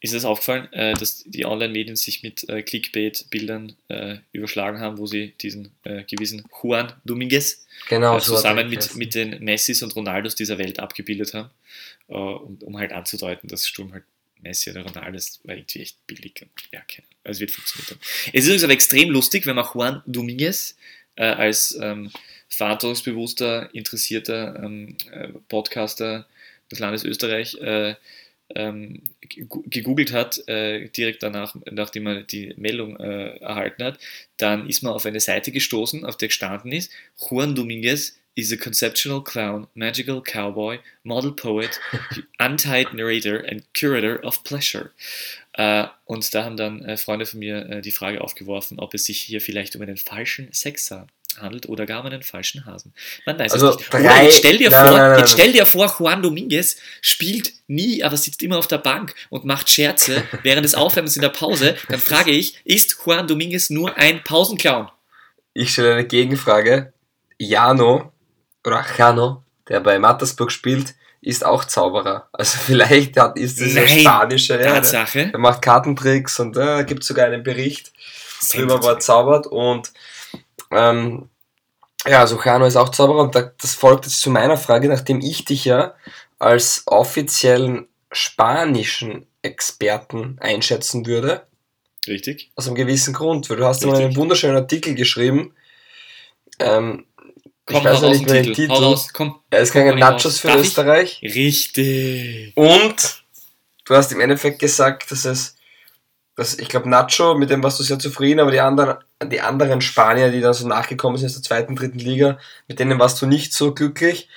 Ist es aufgefallen, äh, dass die Online-Medien sich mit äh, Clickbait-Bildern äh, überschlagen haben, wo sie diesen äh, gewissen Juan Dominguez Genau, äh, zusammen mit, mit den Messis und Ronaldos dieser Welt abgebildet haben, um, um halt anzudeuten, dass Sturm halt Messi oder Ronaldo ist, war irgendwie echt billig. Und, ja, keine Ahnung. Also es wird funktioniert haben. Es ist übrigens aber extrem lustig, wenn man Juan Dominguez äh, als ähm, verantwortungsbewusster, interessierter ähm, äh, Podcaster des Landes Österreich äh, ähm, gegoogelt hat, äh, direkt danach, nachdem er die Meldung äh, erhalten hat, dann ist man auf eine Seite gestoßen, auf der gestanden ist, Juan Dominguez is a conceptual clown, magical cowboy, model poet, untied narrator and curator of pleasure. Äh, und da haben dann äh, Freunde von mir äh, die Frage aufgeworfen, ob es sich hier vielleicht um einen falschen Sexer handelt oder gar um einen falschen Hasen. Man weiß Also es nicht. drei- Oder jetzt stell dir Nein, vor, nein, nein, jetzt stell dir vor, Juan Dominguez spielt nie, aber sitzt immer auf der Bank und macht Scherze während des Aufwärmens in der Pause. Dann frage ich, ist Juan Dominguez nur ein Pausenclown? Ich stelle eine Gegenfrage. Jano oder Jano, der bei Mattersburg spielt, ist auch Zauberer. Also vielleicht hat, ist das ein Nein, spanische. Ja, der, Tatsache. der macht Kartentricks und äh, gibt sogar einen Bericht drüber, wo er zaubert. Und ähm, ja, also Jano ist auch Zauberer und da, das folgt jetzt zu meiner Frage, nachdem ich dich ja als offiziellen spanischen Experten einschätzen würde. Richtig. Aus einem gewissen Grund, weil du hast ja mal einen wunderschönen Artikel geschrieben. Ähm, Komm, ich weiß ja nicht den Titel. Raus, komm. Hau ihn raus. Nachos für Darf ich? Österreich. Richtig. Und du hast im Endeffekt gesagt, dass es, dass ich glaube, Nacho, mit dem warst du sehr zufrieden, aber die anderen, die anderen Spanier, die dann so nachgekommen sind aus der zweiten, dritten Liga, mit denen warst du nicht so glücklich.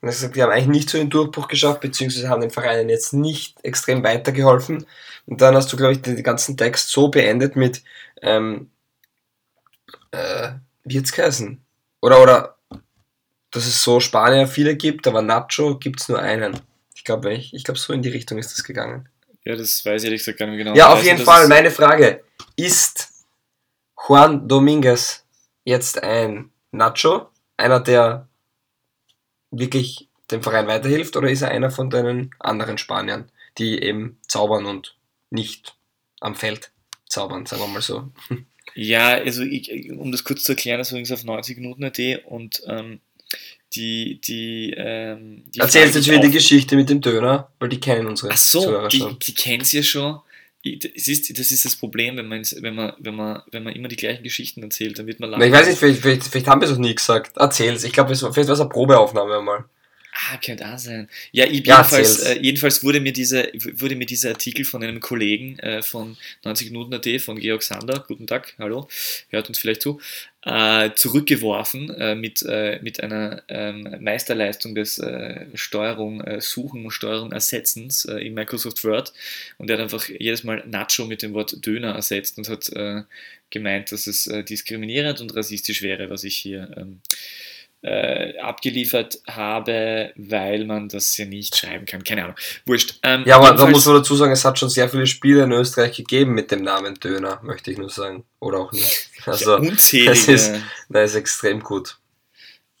Und hast gesagt, die haben eigentlich nicht so den Durchbruch geschafft, beziehungsweise haben den Vereinen jetzt nicht extrem weitergeholfen. Und dann hast du, glaube ich, den, den ganzen Text so beendet mit, ähm, äh, wie jetzt geheißen? Oder, oder, dass es so Spanier viele gibt, aber Nacho gibt es nur einen. Ich glaube, ich, ich glaube, so in die Richtung ist das gegangen. Ja, das weiß ich ehrlich gesagt gar nicht genau. Ja, auf jeden Fall. Meine Frage: Ist Juan Dominguez jetzt ein Nacho? Einer, der wirklich dem Verein weiterhilft? Oder ist er einer von deinen anderen Spaniern, die eben zaubern und nicht am Feld zaubern, sagen wir mal so? Ja, also ich, um das kurz zu erklären, das war übrigens auf 90 Minuten AT und ähm, die, die, ähm, die Erzählst jetzt wieder die Geschichte mit dem Döner, weil die kennen unsere Ach so, Zuhörer die, schon. die kennt's ja schon. Es ist, das ist das Problem, wenn man, wenn, man, wenn, man, wenn man immer die gleichen Geschichten erzählt, dann wird man Na, Ich weiß nicht, vielleicht, vielleicht, vielleicht haben wir es noch nie gesagt. Erzähl's. Ich glaube, vielleicht war es eine Probeaufnahme einmal. Ah, könnte auch sein. Ja, ich, Ja, jedenfalls, äh, jedenfalls wurde mir, diese, wurde mir dieser Artikel von einem Kollegen äh, von 90 Minuten AT, von Georg Sander, guten Tag, hallo, hört uns vielleicht zu, äh, zurückgeworfen äh, mit, äh, mit einer ähm, Meisterleistung des äh, Steuerung, Suchen und Steuerung Ersetzens in Microsoft Word. Und er hat einfach jedes Mal Nacho mit dem Wort Döner ersetzt und hat gemeint, dass es diskriminierend und rassistisch wäre, was ich hier ähm, äh, abgeliefert habe, weil man das ja nicht schreiben kann. Keine Ahnung. Wurscht. Ähm, Ja, aber da muss man dazu sagen, es hat schon sehr viele Spiele in Österreich gegeben mit dem Namen Döner, möchte ich nur sagen. Oder auch nicht. Also, ja, unzählige. das ist- das ist extrem gut.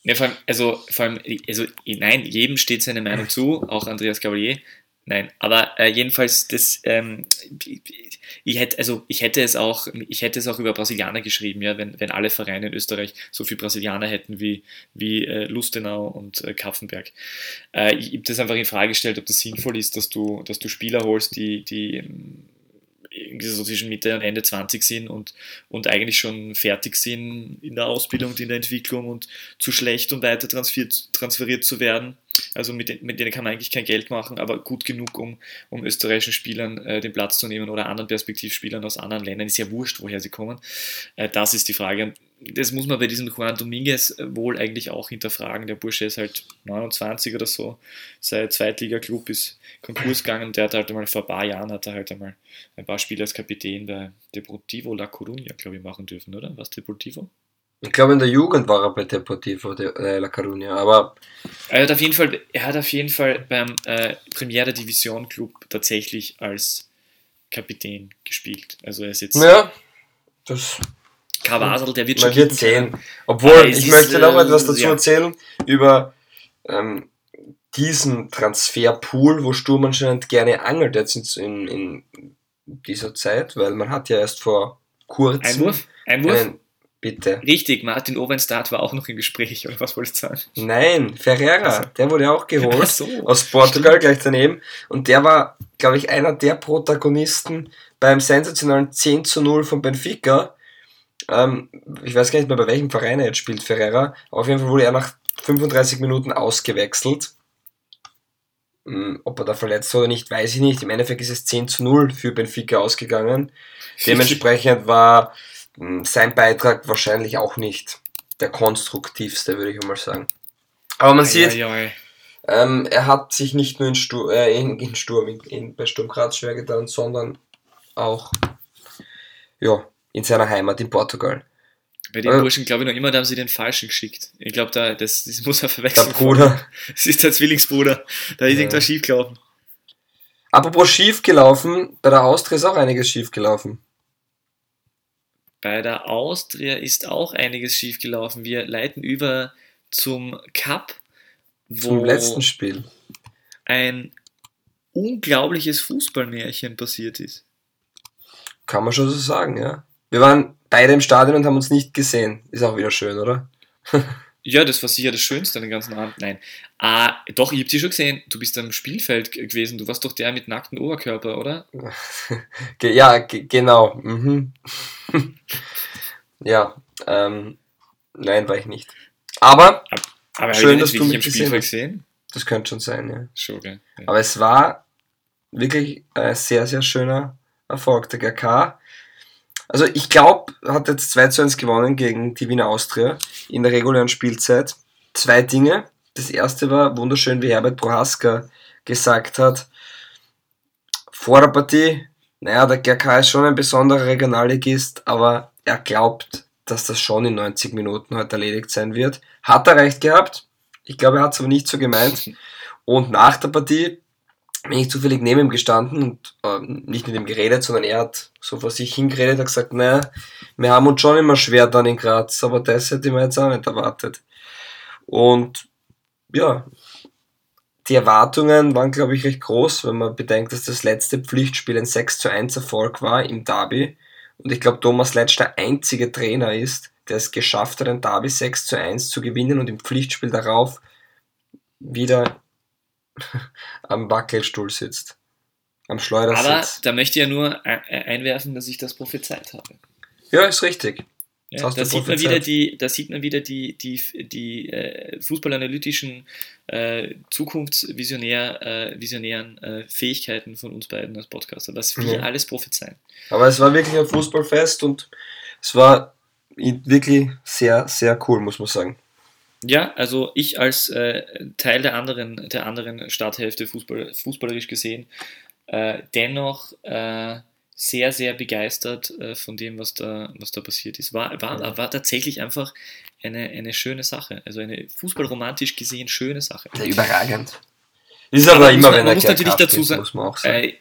Ja, vor allem, also, vor allem, also, nein, jedem steht seine Meinung zu, auch Andreas Cavalier. Nein, aber äh, jedenfalls, das, ähm, ich hätte, also ich hätte es auch, ich hätte es auch über Brasilianer geschrieben, ja, wenn, wenn alle Vereine in Österreich so viel Brasilianer hätten wie, wie äh, Lustenau und äh, Kaffenberg. Äh, ich habe das einfach in Frage gestellt, ob das sinnvoll ist, dass du, dass du Spieler holst, die, die ähm, so zwischen Mitte und Ende 20 sind und, und eigentlich schon fertig sind in der Ausbildung und in der Entwicklung und zu schlecht, um weiter transferiert, transferiert zu werden. Also mit, mit denen kann man eigentlich kein Geld machen, aber gut genug, um, um österreichischen Spielern äh, den Platz zu nehmen oder anderen Perspektivspielern aus anderen Ländern. Ist ja wurscht, woher sie kommen. Äh, das ist die Frage. Und das muss man bei diesem Juan Dominguez wohl eigentlich auch hinterfragen. Der Bursche ist halt 29 oder so. Sein Zweitliga-Club ist Konkurs gegangen. Der hat halt einmal vor ein paar Jahren hat er halt einmal ein paar Spiele als Kapitän bei Deportivo La Coruña, glaube ich, machen dürfen, oder? Was Deportivo? Ich glaube, in der Jugend war er bei Deportivo de äh, La Coruña, aber Er hat auf jeden Fall, er hat auf jeden Fall beim äh, Premier Division Club tatsächlich als Kapitän gespielt. Also er ist jetzt ja, das Cavasel, der wird schon man wird sehen. Obwohl, ich möchte noch äh, etwas dazu ja. erzählen über ähm, diesen Transferpool, wo Sturm anscheinend gerne angelt jetzt in, in dieser Zeit, weil man hat ja erst vor kurzem Einwurf? Einwurf? einen, bitte. Richtig, Martin Owenstad war auch noch im Gespräch, oder was wolltest du sagen? Nein, Ferreira, Also- der wurde auch geholt. So. aus Portugal gleich daneben. Und der war, glaube ich, einer der Protagonisten beim sensationalen 10 zu 0 von Benfica. Ähm, ich weiß gar nicht mehr, bei welchem Verein er jetzt spielt, Ferreira. Auf jeden Fall wurde er nach 35 Minuten ausgewechselt. Hm, Ob er da verletzt oder nicht, weiß ich nicht. Im Endeffekt ist es 10 zu 0 für Benfica ausgegangen. Dementsprechend war hm, sein Beitrag wahrscheinlich auch nicht der konstruktivste, würde ich mal sagen. Aber man sieht, Ei, ei, ei. ähm, er hat sich nicht nur in, Stur äh, in, in Sturm, in, in, bei Sturm Graz schwer getan, sondern auch ja, in seiner Heimat in Portugal. Bei den Äh. Burschen glaube ich noch immer, da haben sie den Falschen geschickt. Ich glaube, da, das, das muss er Der verwechseln. Bruder. Das ist der Zwillingsbruder. Da ist Ja. irgendwas schiefgelaufen. Apropos schief gelaufen, bei der Austria ist auch einiges schief gelaufen. Bei der Austria ist auch einiges schiefgelaufen. Wir leiten über zum Cup, wo Zum letzten Spiel. ein unglaubliches Fußballmärchen passiert ist. Kann man schon so sagen, ja. Wir waren beide im Stadion und haben uns nicht gesehen. Ist auch wieder schön, oder? Ja, das war sicher das Schönste an den ganzen Abend. Nein. Ah, doch, ich hab dich schon gesehen. Du bist am Spielfeld gewesen. Du warst doch der mit nacktem Oberkörper, oder? Ja, ge genau. Mhm. ja, ähm, nein, war ich nicht. Aber Aber Schön, dass du mich gesehen hast. gesehen? das könnte schon sein, ja. Schon, gell? Ja. Aber es war wirklich ein sehr, sehr schöner Erfolg der GK. Also ich glaube, hat jetzt 2 zu 1 gewonnen gegen die Wiener Austria in der regulären Spielzeit. Zwei Dinge. Das erste war wunderschön, wie Herbert Prohaska gesagt hat, vor der Partie, naja, der GK ist schon ein besonderer Regionalligist, aber er glaubt, dass das schon in 90 Minuten heute erledigt sein wird. Hat er recht gehabt. Ich glaube, er hat es aber nicht so gemeint. Und nach der Partie bin ich zufällig neben ihm gestanden und äh, nicht mit ihm geredet, sondern er hat so vor sich hingeredet, hat gesagt, naja, wir haben uns schon immer schwer dann in Graz, aber das hätte ich mir jetzt auch nicht erwartet. Und ja, die Erwartungen waren, glaube ich, recht groß, wenn man bedenkt, dass das letzte Pflichtspiel ein 6 zu 1 Erfolg war im Derby. Und ich glaube, Thomas Letsch der einzige Trainer ist, der es geschafft hat, ein Derby 6 zu 1 zu gewinnen und im Pflichtspiel darauf wieder am Wackelstuhl sitzt. Am Schleudersitz. Aber da möchte ich ja nur einwerfen, dass ich das prophezeit habe. Ja, ist richtig. Ja, da, sieht man wieder die, da sieht man wieder die, die, die äh, fußballanalytischen, äh, zukunftsvisionär, äh, visionären äh, Fähigkeiten von uns beiden als Podcaster, was wir Ja. alles prophezeien. Aber es war wirklich ein Fußballfest und es war wirklich sehr, sehr cool, muss man sagen. Ja, also ich als äh, Teil der anderen, der anderen Starthälfte Fußball, fußballerisch gesehen, äh, dennoch äh, sehr, sehr begeistert äh, von dem, was da, was da passiert ist. War, war, war tatsächlich einfach eine, eine schöne Sache. Also eine fußballromantisch gesehen schöne Sache. Ja, überragend. Ist aber, Aber immer, man- wenn man muss natürlich dazu ist, sagen- muss man auch sagen. Äh,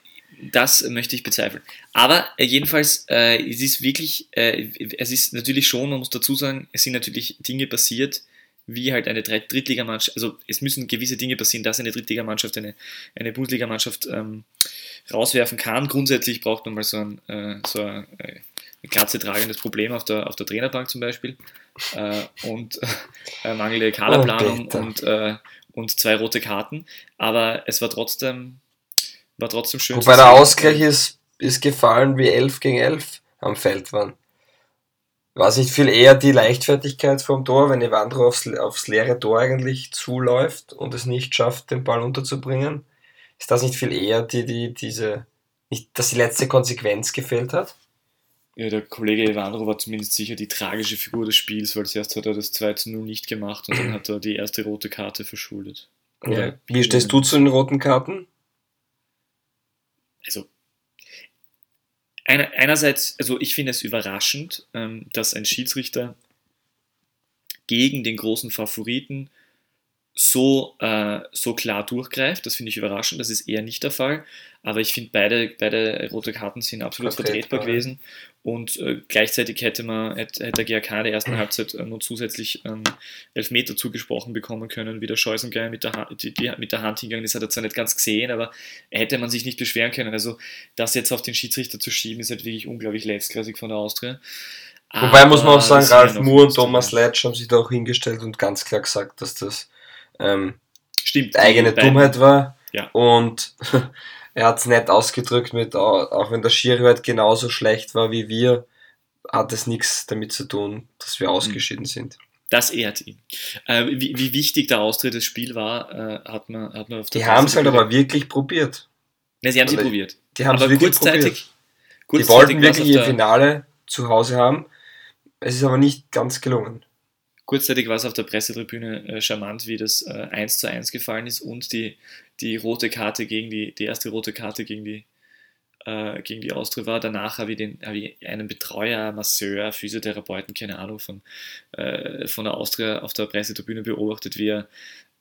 das möchte ich bezweifeln. Aber äh, jedenfalls, äh, es ist wirklich, äh, es ist natürlich schon, man muss dazu sagen, es sind natürlich Dinge passiert, wie halt eine Dritt- Drittligamannschaft, also es müssen gewisse Dinge passieren, dass eine Drittligamannschaft eine, eine Bundesligamannschaft ähm, rauswerfen kann. Grundsätzlich braucht man mal so ein, äh, so ein äh, Glatze tragendes Problem auf der, auf der Trainerbank zum Beispiel äh, und äh, mangelnde Kaderplanung Peter. und, äh, und zwei rote Karten. Aber es war trotzdem, war trotzdem schön. Wobei der. Ausgleich ist, ist gefallen, wie 11 gegen 11 am Feld waren. War es nicht viel eher die Leichtfertigkeit vom Tor, wenn Evandro aufs, aufs leere Tor eigentlich zuläuft und es nicht schafft, den Ball unterzubringen? Ist das nicht viel eher die, die, diese, nicht, dass die letzte Konsequenz gefehlt hat? Ja, der Kollege Evandro war zumindest sicher die tragische Figur des Spiels, weil zuerst hat er das 2 zu 0 nicht gemacht und dann hat er die erste rote Karte verschuldet. Oder- Wie stehst du zu den roten Karten? also einer, einerseits, also ich finde es überraschend, ähm, dass ein Schiedsrichter gegen den großen Favoriten so, äh, so klar durchgreift. Das finde ich überraschend. Das ist eher nicht der Fall. Aber ich finde, beide, beide rote Karten sind absolut Vertretbar, gewesen. Und äh, gleichzeitig hätte, man, hätte, hätte der GAK in der ersten Halbzeit äh, nur zusätzlich ähm, Elfmeter zugesprochen bekommen können, wie der Scheusengeier mit der, Ha- die, die, mit der Hand hingegangen ist, hat er zwar nicht ganz gesehen, aber hätte man sich nicht beschweren können. Also das jetzt auf den Schiedsrichter zu schieben, ist halt wirklich unglaublich letztklassig von der Austria. Wobei muss man auch sagen, Ralf Moore und. Thomas Letsch haben sich da auch hingestellt und ganz klar gesagt, dass das ähm, Stimmt, eigene Dummheit war. Ja. Und er hat es nett ausgedrückt mit, au- auch wenn der Schiri halt genauso schlecht war wie wir, hat es nichts damit zu tun, dass Mhm. wir ausgeschieden sind. Das ehrt ihn. Äh, wie, wie wichtig der Austritt des Spiel war, äh, hat, man, hat man auf der Die haben es halt aber wirklich probiert. Ja, sie haben sie probiert. Die haben es wirklich kurzzeitig, probiert. kurzzeitig Die wollten wirklich ihr Finale zu Hause haben. Es ist aber nicht ganz gelungen. Kurzzeitig war es auf der Pressetribüne äh, charmant, wie das äh, 1 zu 1 gefallen ist und die, die rote Karte gegen die, die erste rote Karte gegen die, äh, gegen die Austria war. Danach habe ich, habe ich einen Betreuer, Masseur, Physiotherapeuten, keine Ahnung, von, äh, von der Austria auf der Pressetribüne beobachtet, wie er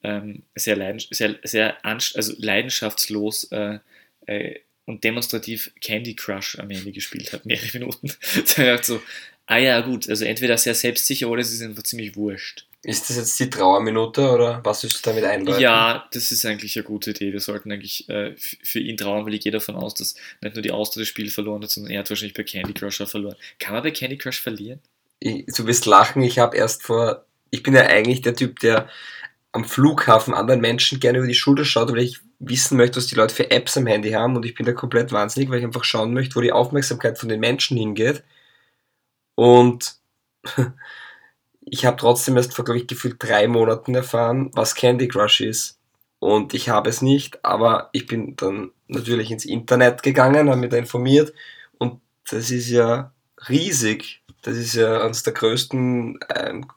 ähm, sehr, leidens sehr, sehr also leidenschaftslos äh, äh, und demonstrativ Candy Crush am Ende gespielt hat, mehrere Minuten. da so, ah ja gut, also entweder sehr selbstsicher oder es ist einfach ziemlich wurscht. Ist das jetzt die Trauerminute oder was du damit einläuten? Ja, das ist eigentlich eine gute Idee. Wir sollten eigentlich äh, für ihn trauern, weil ich gehe davon aus, dass nicht nur die Austria das Spiel verloren hat, sondern er hat wahrscheinlich bei Candy Crush auch verloren. Kann man bei Candy Crush verlieren? ich, du wirst lachen, ich habe erst vor, ich bin ja eigentlich der Typ, der am Flughafen anderen Menschen gerne über die Schulter schaut, weil ich wissen möchte, was die Leute für Apps am Handy haben und ich bin da komplett wahnsinnig, weil ich einfach schauen möchte, wo die Aufmerksamkeit von den Menschen hingeht. Und ich habe trotzdem erst vor, glaube ich, gefühlt drei Monaten erfahren, was Candy Crush ist. Und ich habe es nicht, aber ich bin dann natürlich ins Internet gegangen, habe mich da informiert und das ist ja riesig. Das ist ja eines der größten ähm,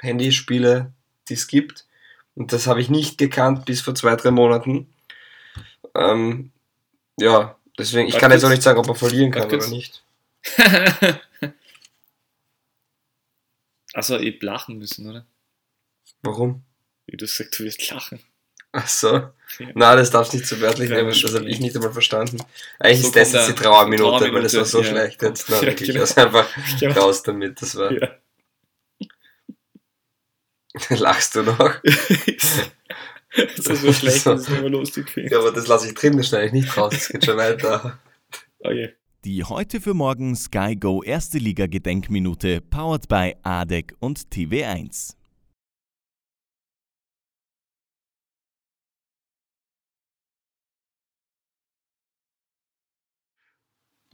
Handyspiele, die es gibt. Und das habe ich nicht gekannt bis vor zwei, drei Monaten. Ähm, ja, deswegen, ich Warte kann jetzt auch nicht sagen, ob man verlieren kann Warte oder nicht. Achso, ihr habt lachen müssen, oder? Warum? Wie du sagst, du wirst lachen. Ach so. Ja. Na, das darfst du nicht so wörtlich nehmen, das das habe ich nicht einmal verstanden. Eigentlich So ist das jetzt die der- Trauerminute, weil das war Trauerminute, so ja. schlecht jetzt. Na, Ja, wirklich, genau. also einfach Ja. raus damit, das war. Ja. Lachst du noch? das ist so schlecht, dass ich es immer lustig. Ja, aber das lasse ich drin, das schneide ich nicht raus, das geht schon weiter. Okay. Die heute für morgen Sky Go Erste Liga Gedenkminute powered by ADEC und TV1.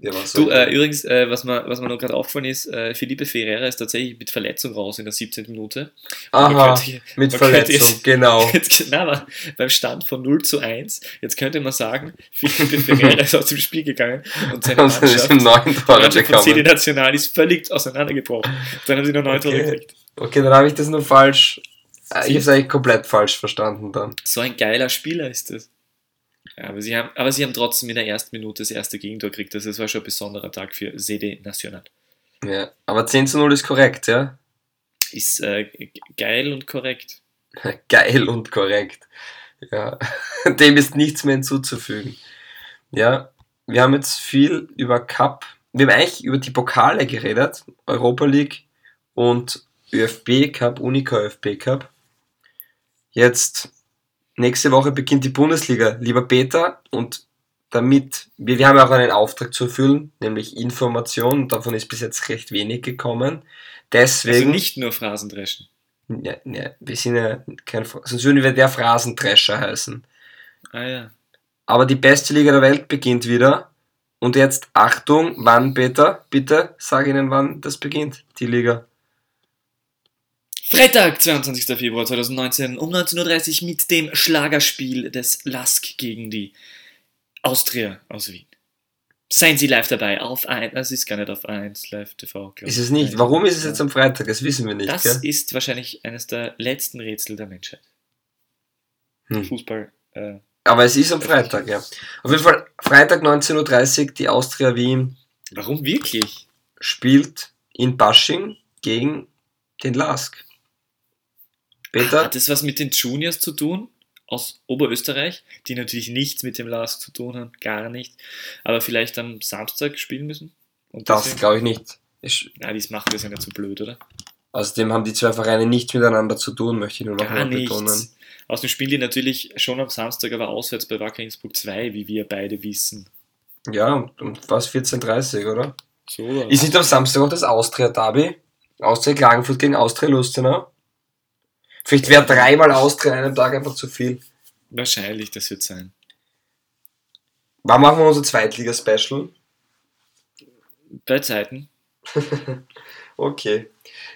Ja, was Du, äh, übrigens, äh, was mir, was mir noch gerade aufgefallen ist, äh, Felipe Ferreira ist tatsächlich mit Verletzung raus in der 17. Minute. Aha, könnte- mit Verletzung, jetzt- genau. Jetzt, na, aber beim Stand von 0 zu 1, jetzt könnte man sagen, Felipe Ferreira ist aus dem Spiel gegangen und seine ist Mannschaft, im neuen die Tor Mannschaft von CD. National ist völlig auseinandergebrochen. Dann haben sie noch neun Tore Okay. gekriegt. Okay, dann habe ich das nur falsch. äh, Ich habe es eigentlich komplett falsch verstanden dann. So ein geiler Spieler ist das. Ja, aber, sie haben, aber sie haben trotzdem in der ersten Minute das erste Gegentor gekriegt. Das war schon ein besonderer Tag für CD National. Ja, aber 10 zu 0 ist korrekt, ja? Ist äh, geil und korrekt. Geil und korrekt. Ja, dem ist nichts mehr hinzuzufügen. Ja, wir haben jetzt viel über Cup, wir haben eigentlich über die Pokale geredet, Europa League und ÖFB Cup, Unica ÖFB Cup. Jetzt, nächste Woche beginnt die Bundesliga, lieber Peter, und damit, wir, wir haben ja auch einen Auftrag zu erfüllen, nämlich Information, davon ist bis jetzt recht wenig gekommen. Also Deswegen, nicht nur Phrasendreschen. ja, ja, wir sind ja kein, sonst würden wir der Phrasendrescher heißen. Ah ja. Aber die beste Liga der Welt beginnt wieder. Und jetzt Achtung, wann, Peter? Bitte sag ihnen, wann das beginnt, die Liga. Freitag, 22. Februar 2019 um 19.30 Uhr mit dem Schlagerspiel des Lask gegen die Austria aus Wien. Seien Sie live dabei auf 1, das ist gar nicht auf 1 Live TV, glaube Ist es nicht? Warum ist es jetzt am Freitag? Das wissen wir nicht. Das gell? ist wahrscheinlich eines der letzten Rätsel der Menschheit. Hm. Fußball. Äh, Aber es ist am Freitag, ja. Auf jeden Fall, Freitag 19.30 Uhr, die Austria Wien warum wirklich? spielt in Basching gegen den Lask. Peter? Hat das was mit den Juniors zu tun? Aus Oberösterreich, die natürlich nichts mit dem Lask zu tun haben, gar nicht. Aber vielleicht am Samstag spielen müssen? Und das glaube ich nicht. Ich, Na, die machen das ja nicht so blöd, oder? außerdem haben die zwei Vereine nichts miteinander zu tun, möchte ich nur noch mal betonen. Außerdem spielen die natürlich schon am Samstag, aber auswärts bei Wacker Innsbruck 2, wie wir beide wissen. Ja, und, und was 14.30 oder? So, oder? Ist nicht am Samstag auch das Austria-Derby? Austria Klagenfurt gegen Austria Lustenau? Vielleicht wäre dreimal Austria an einem Tag einfach zu viel. Wahrscheinlich, das wird sein. Wann machen wir unser Zweitliga-Special? Bei Zeiten. Okay.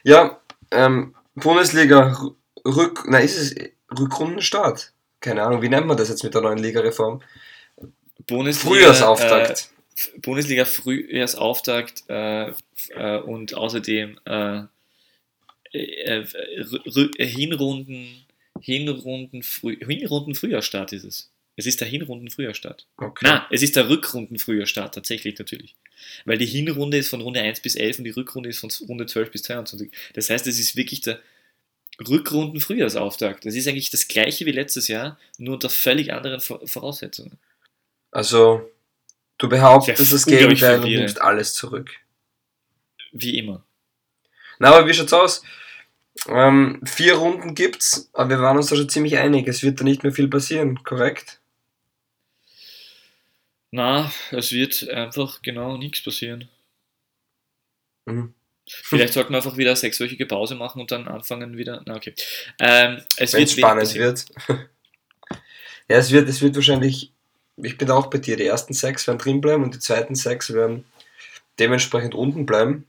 Ja, ähm, Bundesliga Rü- Rück... Nein, ist es Rückrundenstart? Keine Ahnung, wie nennt man das jetzt mit der neuen Ligareform? Bundesliga, Frühjahrsauftakt. Äh, Bundesliga Frühjahrsauftakt äh, äh, und außerdem äh, äh, äh, Hinrunden, Hinrunden, Früh, Hinrunden Frühjahrstart ist es. Es ist der Hinrunden Frühjahrstart. Okay. Na, es ist der Rückrunden Frühjahrstart, tatsächlich natürlich. Weil die Hinrunde ist von Runde 1 bis 11 und die Rückrunde ist von Runde 12 bis 22. Das heißt, es ist wirklich der Rückrunden Frühjahrsauftakt. Das ist eigentlich das gleiche wie letztes Jahr, nur unter völlig anderen Vor- Voraussetzungen. Also, du behauptest Ja, das Gegenteil und nimmst alles zurück. Wie immer. Na, aber wie schaut's aus? Ähm, vier Runden gibt's, aber wir waren uns da schon ziemlich einig. Es wird da nicht mehr viel passieren, korrekt? Na, es wird einfach genau nichts passieren. Mhm. Vielleicht sollten wir einfach wieder sechswöchige Pause machen und dann anfangen wieder. Na, okay. Ähm, es Wenn wird spannend wird. ja, es wird, es wird wahrscheinlich, ich bin auch bei dir, die ersten sechs werden drin bleiben und die zweiten sechs werden dementsprechend unten bleiben.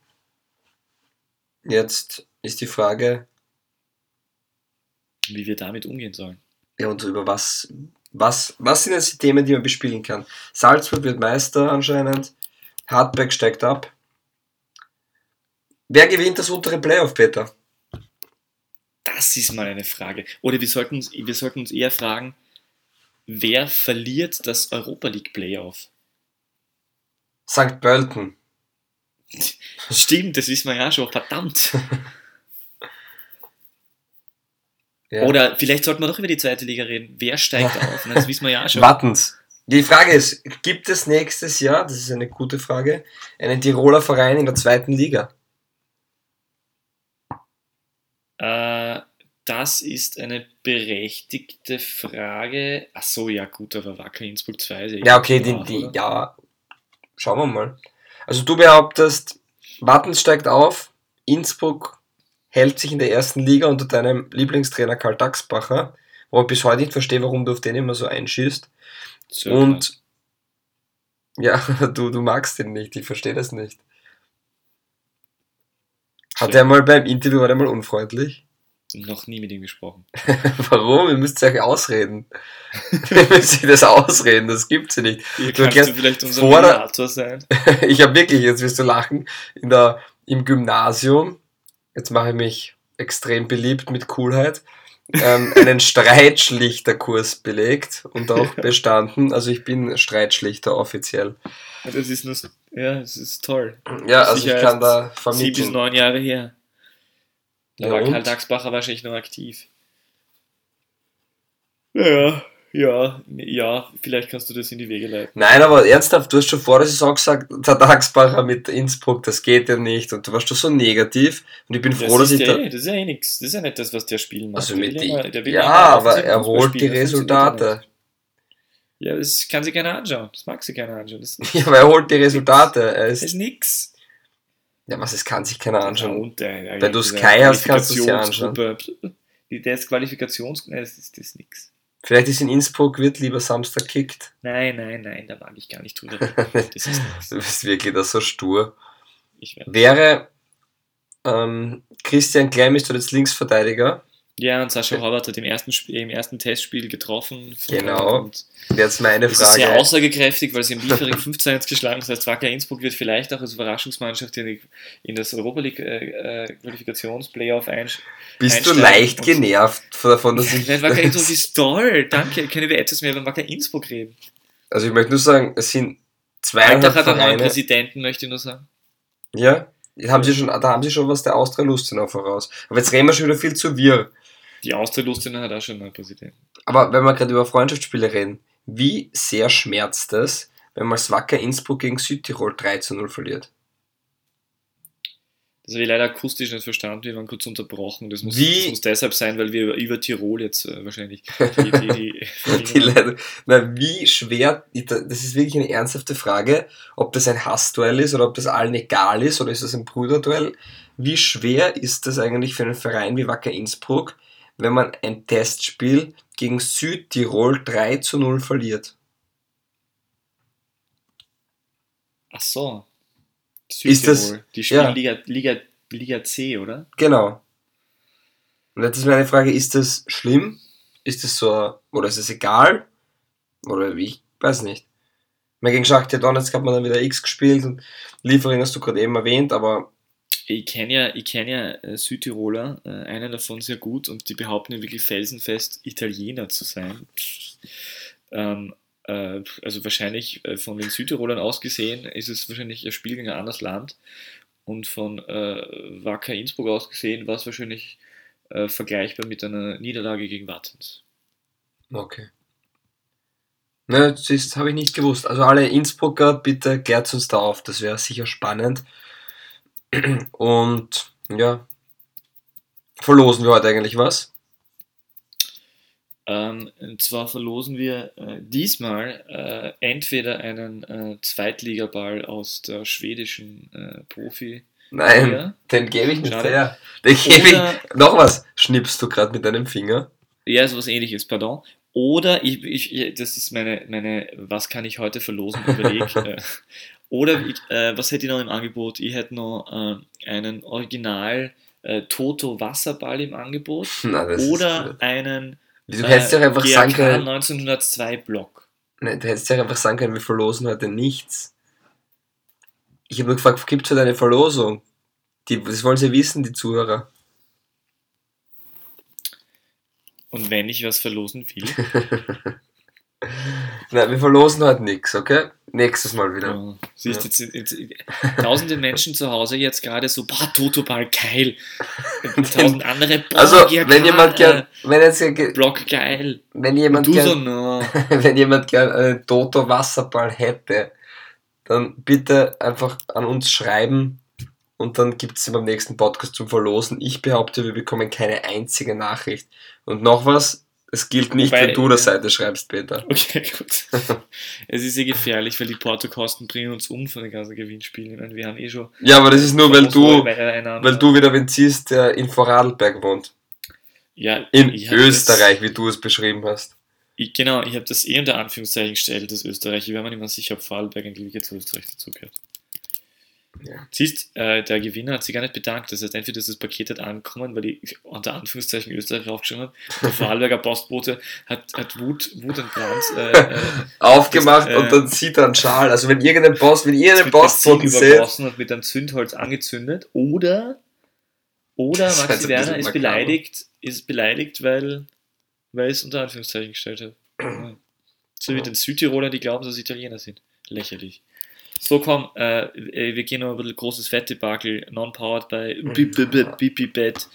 Jetzt ist die Frage, Wie wir damit umgehen sollen. ja, und über was, was, was sind jetzt die Themen, die man bespielen kann? Salzburg wird Meister anscheinend, Hardback steigt ab. Wer gewinnt das untere Playoff, Peter? Das ist mal eine Frage. Oder wir sollten uns, wir sollten uns eher fragen, wer verliert das Europa League Playoff? St. Pölten. Stimmt, das wissen wir ja schon, verdammt. Ja. Oder vielleicht sollten wir doch über die zweite Liga reden. Wer steigt auf? Das wissen wir ja schon. Wartens. Die Frage ist, gibt es nächstes Jahr, das ist eine gute Frage, einen Tiroler Verein in der zweiten Liga? Äh, das ist eine berechtigte Frage. Ach so, ja gut, aber Wacker Innsbruck 2 ist Ja, okay, die, die, ja, schauen wir mal. Also du behauptest, Wattens steigt auf, Innsbruck hält sich in der ersten Liga unter deinem Lieblingstrainer Karl Daxbacher, wo ich bis heute nicht verstehe, warum du auf den immer so einschießt. So, Und ja, du, du magst den nicht, ich verstehe das nicht. Hat So. er mal beim Interview, war der mal unfreundlich? noch nie mit ihm gesprochen. Warum? Ihr müsst euch ausreden. Ihr müsst sich das ausreden, das gibt's ja nicht. Hier Du kannst du vielleicht unser vor Mediator sein. Ich habe wirklich, jetzt wirst du lachen, in der, im Gymnasium, jetzt mache ich mich extrem beliebt mit Coolheit, ähm, einen Streitschlichterkurs belegt und auch bestanden. Also ich bin Streitschlichter offiziell. Das ist nur, ja, es ist toll. Ja, also ich kann da Sieben bis vermitteln. neun Jahre her. Da Ja, war und? Karl Daxbacher wahrscheinlich noch aktiv. Ja, ja, ja, vielleicht kannst du das in die Wege leiten. Nein, aber ernsthaft, du hast schon vor der Saison gesagt, der Dagsbacher mit Innsbruck, das geht ja nicht. Und du warst schon so negativ. Und ich bin froh, dass ich ja, da. eh, das ist ja eh nichts. Das ist ja nicht das, was der spielen macht. Also Der mit die, der ja, aber er holt die ja Resultate. Ja, das kann sich keiner anschauen. Das mag sich keiner anschauen. Ja, aber er holt die Resultate. Er das ist ist, nix. ja, was, es kann sich keiner anschauen. Und, äh, Wenn du Sky hast, kannst du es dir Qualifikationsgruppe, Die Desqualifikations... Nein, das ist, das ist nix. Vielleicht ist in Innsbruck, wird lieber Samstag kickt. Nein, nein, nein, da mag ich gar nicht drüber reden. Du bist wirklich da so stur. Ich. Wäre ähm, Christian Klein ist dort jetzt Linksverteidiger. Ja, und Sascha Horvath hat im ersten, Spiel, im ersten Testspiel getroffen. Genau. Und Jetzt meine das ist sehr Frage. aussagekräftig, weil sie im Liefering 15 geschlagen Das heißt, Wacker Innsbruck wird vielleicht auch als Überraschungsmannschaft in, die, in das Europa League äh, äh, Qualifikationsplayoff einsteigen. Bist du leicht genervt davon, dass ich. Nein, Wacker Innsbruck ist toll. Danke. Können wir etwas mehr über Wacker Innsbruck reden? Also ich möchte nur sagen, es sind Alltag zweieinhalb hat einen neuen. Präsidenten, möchte ich nur sagen. Ja, haben sie schon, da haben sie schon was der Austria Lustenau voraus. Aber jetzt reden wir schon wieder viel zu wirr. Die Austria Lustenau hat auch schon einen Präsidenten. Aber wenn wir gerade über Freundschaftsspiele reden, wie sehr schmerzt es, wenn man als Wacker Innsbruck gegen Südtirol 3 zu 0 verliert? Das habe ich leider akustisch nicht verstanden. Wir waren kurz unterbrochen. Das muss, das muss deshalb sein, weil wir über, über Tirol jetzt äh, wahrscheinlich die, die, die, Die Leute, na, wie schwer, das ist wirklich eine ernsthafte Frage, ob das ein Hassduell ist oder ob das allen egal ist oder ist das ein Bruderduell. Wie schwer ist das eigentlich für einen Verein wie Wacker Innsbruck, wenn man ein Testspiel gegen Südtirol 3 zu 0 verliert? Ach so. Ist das- Südtirol. Die spielen ja. Liga, Liga, Liga C, oder? Genau. Und jetzt ist meine Frage, ist das schlimm? Ist das so, oder ist es egal? Oder wie? Ich weiß nicht. Mal gegen Schachtel Donetsk hat man dann wieder X gespielt und Liefering hast du gerade eben erwähnt, aber Ich kenne ja, kenn ja äh, Südtiroler, äh, einen davon sehr gut und die behaupten ja wirklich felsenfest, Italiener zu sein. Ähm, äh, also wahrscheinlich äh, von den Südtirolern aus gesehen ist es wahrscheinlich ein Spiel gegen ein anderes Land und von äh, Wacker Innsbruck aus gesehen war es wahrscheinlich äh, vergleichbar mit einer Niederlage gegen Wattens. okay. Ne, das habe ich nicht gewusst. Also alle Innsbrucker, bitte klärt uns da auf, das wäre sicher spannend. Und ja, verlosen wir heute eigentlich was? Ähm, und zwar verlosen wir äh, diesmal äh, entweder einen äh, Zweitligaball aus der schwedischen äh, Profi. Nein, Ja. den gebe ich nicht Schade. her. Den gebe ich. Noch was, schnippst du gerade mit deinem Finger? ja, sowas ähnliches, pardon. Oder, ich, ich, ich- das ist meine, meine, was kann ich heute verlosen, überleg. oder, ich, äh, was hätte ich noch im Angebot? Ich hätte noch äh, einen Original äh, Toto Wasserball im Angebot. Na, Oder einen Du hättest ja äh, einfach sagen können, 1902 Block. ne, du hättest ja einfach sagen können, wir verlosen heute nichts. Ich habe nur gefragt, gibt es heute eine Verlosung? Die, das wollen sie wissen, die Zuhörer. Und wenn ich was verlosen will, Nein, wir verlosen heute nichts, okay? Nächstes Mal wieder. Ja. Siehst jetzt, jetzt, tausende Menschen zu Hause jetzt gerade so, boah, Totoball, geil. Und tausend andere, boah, Also, GRK, wenn jemand äh, gern, wenn jetzt, Block, geil. wenn jemand du so, gern, no. wenn jemand gern einen Toto Wasserball hätte, dann bitte einfach an uns schreiben und dann gibt es beim nächsten Podcast zum Verlosen. Ich behaupte, wir bekommen keine einzige Nachricht. Und noch was, Es gilt nicht, Wobei- wenn du der Seite schreibst, Peter. Okay, gut. es ist sehr gefährlich, weil die Portokosten bringen uns um von den ganzen Gewinnspielen. Ich meine, wir haben eh schon. Ja, aber das ist nur, weil du, Einnahmen. weil du wieder wen ziehst, der in Vorarlberg wohnt. ja, In Österreich, wie du es beschrieben hast. Das, ich, genau, ich habe das eh unter Anführungszeichen gestellt, das Österreich. Ich war mir nicht mehr sicher, ob Vorarlberg eigentlich zu Österreich dazugehört. Ja. Siehst, äh, der Gewinner hat sich gar nicht bedankt. Das heißt, entweder ist das Paket hat angekommen, weil ich unter Anführungszeichen Österreich aufgeschrieben habe. Der Vorarlberger Postbote hat, hat Wut, Wut und Brand. Äh, äh, Aufgemacht Das, äh, und dann zieht er einen Schal. Also wenn irgendein Post, wenn Benzin Postboten seht, und mit einem Zündholz angezündet. Oder, oder Das Maxi Werner ist makaber. beleidigt, ist beleidigt, weil, weil es unter Anführungszeichen gestellt hat. So wie den Südtiroler, die glauben, dass es Italiener sind. Lächerlich. So komm, äh, wir gehen noch ein bisschen großes Fettdebakel, non-powered bei BB-Bett,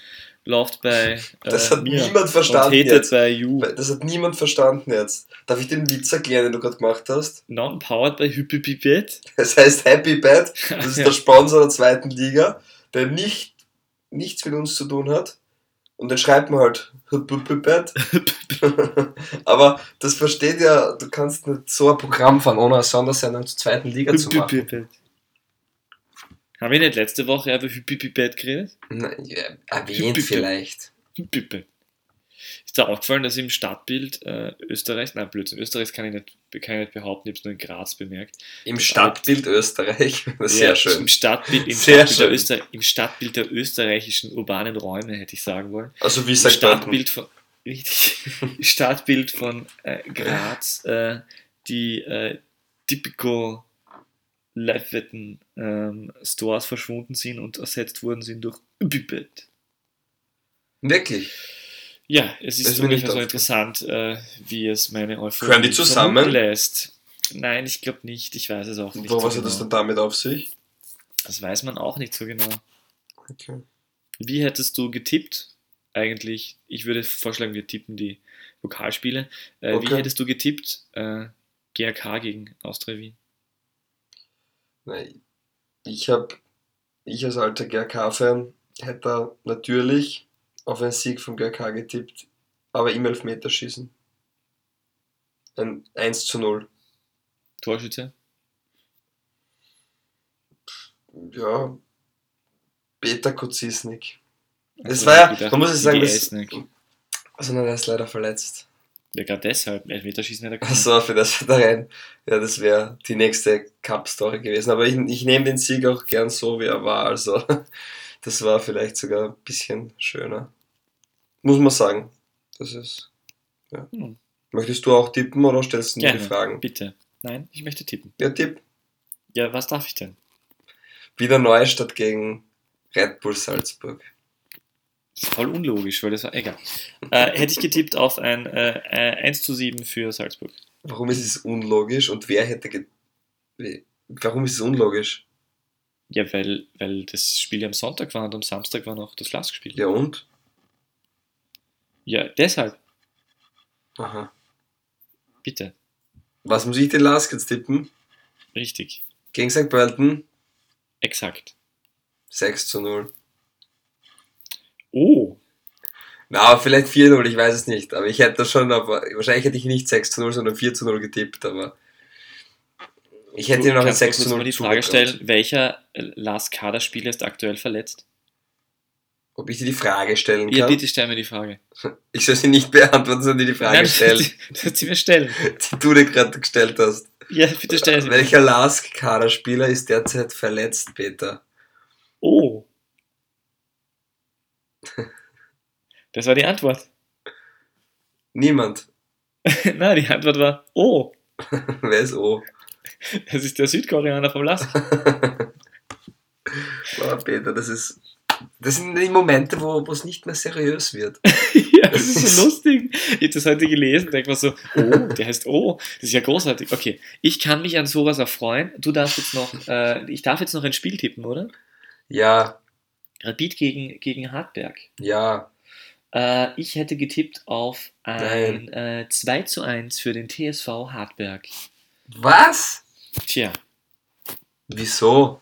läuft bei das hat niemand verstanden jetzt. Das hat niemand verstanden jetzt. Darf ich den Witz erklären, den du gerade gemacht hast? Non-powered bei Hypipipet. Es heißt Happy Bad. Das ist der Sponsor der zweiten Liga, der nicht, nichts mit uns zu tun hat. Und dann schreibt man halt Bad. Aber das versteht ja, du kannst nicht so ein Programm fahren, ohne eine Sondersendung zur zweiten Liga zu machen. Haben wir nicht letzte Woche über Hypipipet geredet? Na, ja, erwähnt vielleicht. Hypipipet. Ist da aufgefallen, dass im Stadtbild äh, Österreichs, nein, Blödsinn, Österreichs kann ich nicht, kann ich nicht behaupten, ich habe es nur in Graz bemerkt. Im Stadtbild Österreich. Sehr Ja, schön. Im Stadtbild, im, Sehr Stadtbild der schön. Öster, Im Stadtbild der österreichischen urbanen Räume, hätte ich sagen wollen. Also wie sagt? Stadtbild von, richtig, Stadtbild von äh, Graz, äh, die äh, typico Live-Wetten ähm, Stores verschwunden sind und ersetzt worden sind durch Hypipipet. Wirklich? Ja, es Das ist nicht ungefähr so interessant, äh, wie es meine Euphorie Gehören die zusammen? lässt. Nein, ich glaube nicht. Ich weiß es auch nicht. Wo, so was hat das genau. dann damit auf sich? Das weiß man auch nicht so genau. Okay. Wie hättest du getippt? Eigentlich, ich würde vorschlagen, wir tippen die Pokalspiele. Äh, Wie Okay. hättest du getippt? Äh, GRK gegen Austria Wien. Nein, ich habe, ich als alter GRK-Fan hätte natürlich auf einen Sieg vom GRK getippt, aber im Elfmeterschießen. Ein 1 zu 0. Torschütze? Ja, Peter Kozisnik. Es Also, war ja, ich gedacht, man muss es sagen, die das, Esnik. also nein, er ist leider verletzt. Ja, gerade deshalb. Elfmeterschießen hätte er können. Achso, für das da rein. Ja, das wäre die nächste Cup-Story gewesen. Aber ich, ich nehme den Sieg auch gern so, wie er war. Also, das war vielleicht sogar ein bisschen schöner. Muss man sagen. Das ist. Ja. Hm. Möchtest du auch tippen oder stellst du Gerne. die Fragen? Bitte. Nein, ich möchte tippen. Ja, Tipp. Ja, was darf ich denn? Wieder Neustadt gegen Red Bull Salzburg. Das ist voll unlogisch, weil das war egal. Äh, hätte ich getippt auf ein äh, äh, 1 zu 7 für Salzburg. Warum ist es unlogisch und wer hätte. Ge Warum ist es unlogisch? Ja, weil, weil das Spiel ja am Sonntag war und am Samstag war noch das Flaskspiel. Ja, und? Ja, deshalb, Aha. bitte. Was muss ich den Lask jetzt tippen? Richtig. Gegen St. Pölten Exakt. 6 zu 0. Oh, Na, aber vielleicht 4-0, ich weiß es nicht. Aber ich hätte das schon, aber wahrscheinlich hätte ich nicht 6 zu 0, sondern 4 zu 0 getippt, aber ich hätte du ihm noch ein kannst mir 6 zu kurz 0 mal die Frage stellen, welcher äh, Last Kader-Spieler ist aktuell verletzt? Ob ich dir die Frage stellen Ja, kann? bitte stell mir die Frage. Ich soll sie nicht beantworten, sondern dir die Frage Nein, stellen, du sollst sie mir stellen. die du dir gerade gestellt hast. Ja, bitte stell sie. Welcher Lask-Kaderspieler ist derzeit verletzt, Peter? Oh. Das war die Antwort. Niemand. Nein, die Antwort war Oh. Wer ist O? Das ist der Südkoreaner vom Lask. Boah, Peter, das ist. Das sind die Momente, wo es nicht mehr seriös wird. ja, das ist so lustig. Ich habe das heute gelesen, denke mir so, oh, der heißt Oh, das ist ja großartig. Okay, ich kann mich an sowas erfreuen. Du darfst jetzt noch, äh, ich darf jetzt noch ein Spiel tippen, oder? Ja, Rapid gegen, gegen Hartberg. ja. Äh, ich hätte getippt auf ein äh, 2 zu 1 für den TSV Hartberg. Was? Tja, Wieso?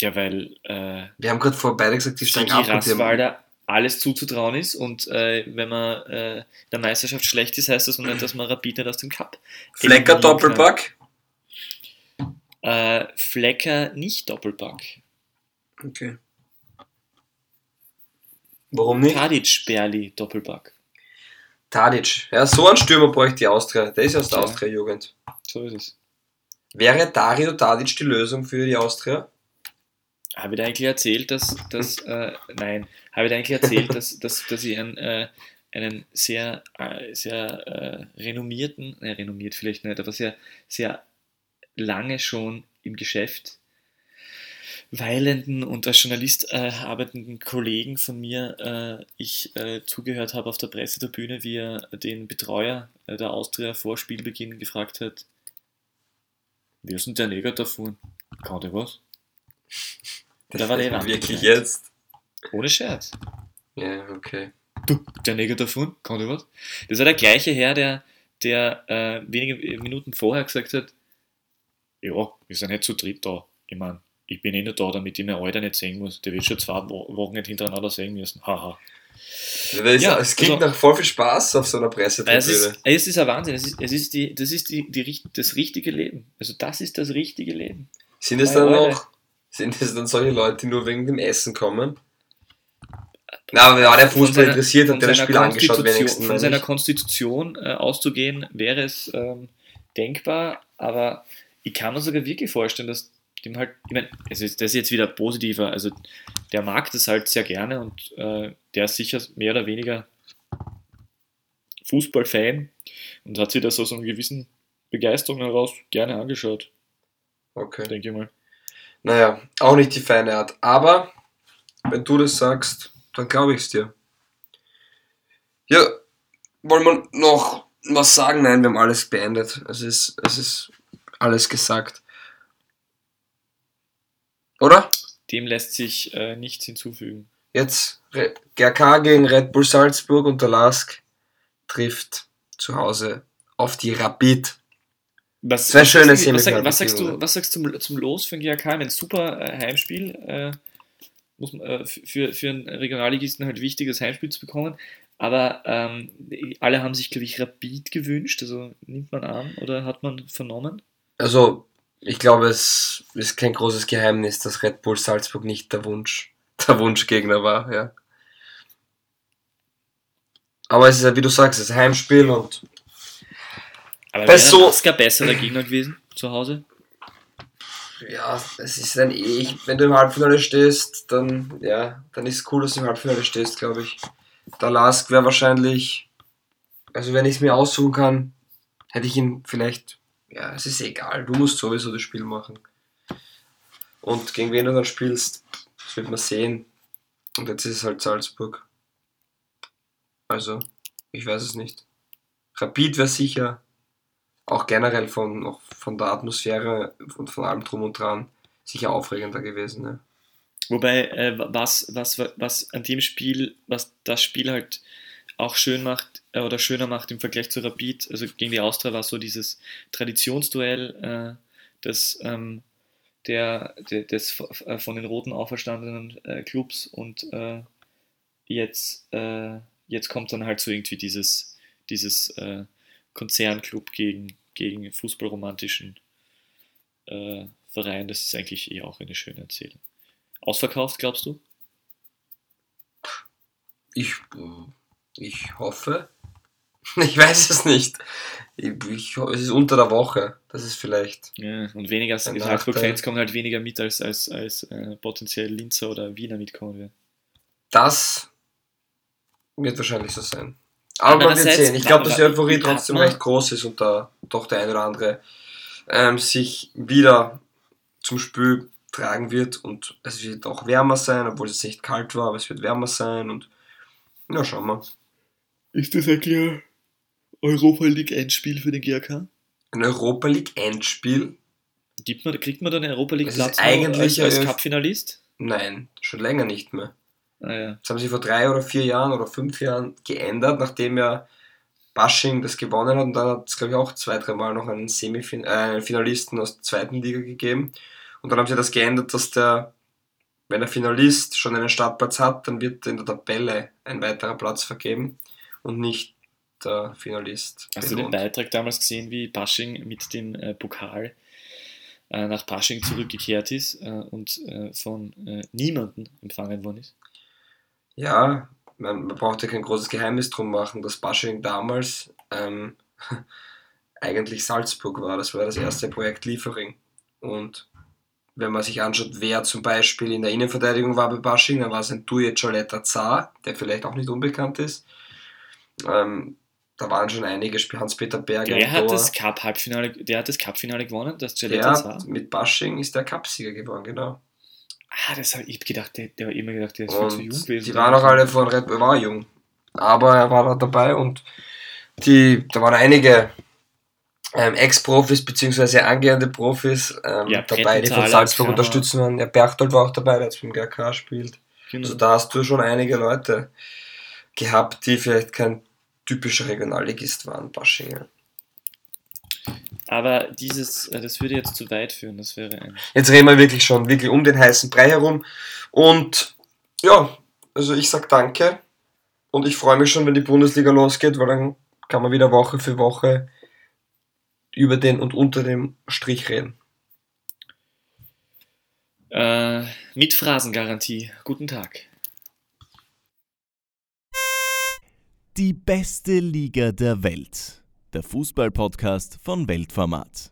Ja, weil äh, Wir haben gerade vor beide gesagt, die steigen ab Rasswalder, alles zuzutrauen ist. Und äh, wenn man äh, der Meisterschaft schlecht ist, heißt das nicht, dass man Rapid nicht aus dem Cup. Flecker. Doppelpack? Äh, Flecker nicht Doppelpack. Okay. Warum nicht? Tadic Berli Doppelpack. Tadic. Ja, so einen Stürmer bräuchte die Austria. Der ist aus der Ja. Austria-Jugend. So ist es. Wäre Dario Tadic die Lösung für die Austria? Habe ich dir eigentlich erzählt, dass, dass äh, nein, habe ich dir eigentlich erzählt, dass, dass, dass ich einen, äh, einen sehr, äh, sehr äh, renommierten, ne, renommiert vielleicht nicht, aber sehr, sehr lange schon im Geschäft weilenden und als Journalist äh, arbeitenden Kollegen von mir äh, ich äh, zugehört habe auf der Pressetribüne, wie er den Betreuer äh, der Austria vor Spielbeginn gefragt hat, ist denn der Neger davon? Kann der was? Da war der Wirklich jetzt? Ohne Scherz. Ja, okay. Du, der Neger davon, kann der was? Das war der gleiche Herr, der, der äh, wenige Minuten vorher gesagt hat, ja, wir sind nicht zu dritt da. Ich meine, ich bin eh nicht da, damit ich mein Alter nicht sehen muss. Der wird schon zwei Wo- Wochen nicht hintereinander sehen müssen. Haha. Das Ja, es klingt also- nach voll viel Spaß auf so einer Es Pressetribüne. ist, es ist ein Wahnsinn. Es ist, es ist, die, das, ist die, die, das richtige Leben. Also das ist das richtige Leben. Sind es dann Eure. Sind es dann solche Leute, die nur wegen dem Essen kommen? Na, aber ja, der Von Fußball seiner- interessiert, hat der das Spiel angeschaut Konstitution- wenigstens. Von seiner. Konstitution äh, auszugehen, wäre es ähm, denkbar, aber ich kann mir sogar wirklich vorstellen, dass dem halt, ich meine, das ist jetzt wieder positiver, also der mag das halt sehr gerne und äh, der ist sicher mehr oder weniger Fußballfan und hat sich das aus einer gewissen Begeisterung heraus gerne angeschaut, Okay. denke ich mal. Naja, auch nicht die feine Art. Aber, wenn du das sagst, dann glaube ich es dir. Ja, wollen wir noch was sagen? Nein, wir haben alles beendet. Es ist, es ist alles gesagt. Oder? Dem lässt sich äh, nichts hinzufügen. Jetzt Re- GRK gegen Red Bull Salzburg und der Lask trifft zu Hause auf die Rapid. Was, was, schöne sagst du- was, sag- was sagst du, was sagst du zum, zum Los für den GAK? Ein super äh, Heimspiel. Äh, muss man, äh, für, für einen Regionalligisten halt wichtig, das Heimspiel zu bekommen. Aber ähm, alle haben sich, glaube ich, Rapid gewünscht. Also nimmt man an oder hat man vernommen? Also, ich glaube, es ist kein großes Geheimnis, dass Red Bull Salzburg nicht der Wunsch, der Wunschgegner war, ja. Aber es ist ja, wie du sagst, es ist Heimspiel und Aber Das wäre so- Lasker besser der Gegner gewesen zu Hause? ja, es ist dann eh, wenn du im Halbfinale stehst, dann, ja, dann ist es cool, dass du im Halbfinale stehst, glaube ich. Der Lask wäre wahrscheinlich, also wenn ich es mir aussuchen kann, hätte ich ihn vielleicht, ja, es ist egal, du musst sowieso das Spiel machen. Und gegen wen du dann spielst, das wird man sehen. Und jetzt ist es halt Salzburg. Also, ich weiß es nicht. Rapid wäre sicher, auch generell von, auch von der Atmosphäre und von allem drum und dran, sicher aufregender gewesen. Ne? Wobei, äh, was, was, was an dem Spiel, was das Spiel halt auch schön macht äh, oder schöner macht im Vergleich zu Rapid, also gegen die Austria war so dieses Traditionsduell äh, des, ähm, der, der, des äh, von den roten auferstandenen äh, Clubs und äh, jetzt, äh, jetzt kommt dann halt so irgendwie dieses, dieses Konzernclub gegen, gegen fußballromantischen äh, Verein. Das ist eigentlich eh auch eine schöne Erzählung. Ausverkauft, glaubst du? Ich, ich hoffe. Ich weiß es nicht. Ich, ich, es ist unter der Woche. Das ist vielleicht. Ja, und weniger die Salzburg-Fans kommen halt weniger mit, als, als, als äh, potenziell Linzer oder Wiener mitkommen werden. Das wird wahrscheinlich so sein. Aber man wird sehen. Ich glaube, dass die Euphorie trotzdem recht groß ist und da doch der eine oder andere ähm, sich wieder zum Spiel tragen wird und es wird auch wärmer sein, obwohl es nicht kalt war, aber es wird wärmer sein und ja, schauen wir. Ist das ein klar Europa League Endspiel für den GRK? Ein Europa League Endspiel? Gibt man, kriegt man dann einen Europa League Es ist Platz eigentlich als, als ein- Cup-Finalist? Nein, schon länger nicht mehr. Ah, ja. Das haben sie vor drei oder vier Jahren oder fünf Jahren geändert, nachdem ja Bashing das gewonnen hat und dann hat es, glaube ich, auch zwei, dreimal noch einen, Semifin äh, einen Finalisten aus der zweiten Liga gegeben. Und dann haben sie das geändert, dass der wenn der Finalist schon einen Startplatz hat, dann wird in der Tabelle ein weiterer Platz vergeben und nicht der Finalist. Hast du den Beitrag damals gesehen, wie Basching mit dem äh, Pokal äh, nach Basching zurückgekehrt ist äh, und äh, von niemandem empfangen worden ist? Ja, man, man braucht ja kein großes Geheimnis drum machen, dass Basching damals ähm, eigentlich Salzburg war. Das war das erste Projekt Liefering. Und wenn man sich anschaut, wer zum Beispiel in der Innenverteidigung war bei Basching, dann war es ein Duje Cioletta Zar, der vielleicht auch nicht unbekannt ist. Ähm, da waren schon einige Spiele, Hans-Peter Berger. Der hat, das Cup -Halbfinale, der hat das Cup-Finale gewonnen, das Cioletta Zar. Mit Basching ist der Cupsieger geworden, genau. Ah, das habe ich gedacht, der, der war immer gedacht, der ist und viel zu jung gewesen. Die waren auch alle von Red Bull, war jung. Aber er war da dabei und die, da waren einige ähm, Ex-Profis bzw. angehende Profis ähm, Ja, dabei, die von Salzburg unterstützen waren. Ja, Berchtold war auch dabei, der jetzt beim GK spielt. Genau. Also da hast du schon einige Leute gehabt, die vielleicht kein typischer Regionalligist waren, Basching. Aber dieses, äh, das würde jetzt zu weit führen, das wäre ein. Jetzt reden wir wirklich schon wirklich um den heißen Brei herum. Und ja, also ich sag danke. Und ich freue mich schon, wenn die Bundesliga losgeht, weil dann kann man wieder Woche für Woche über den und unter dem Strich reden. Äh, mit Phrasengarantie. Guten Tag. Die beste Liga der Welt. Der Fußballpodcast von Weltformat.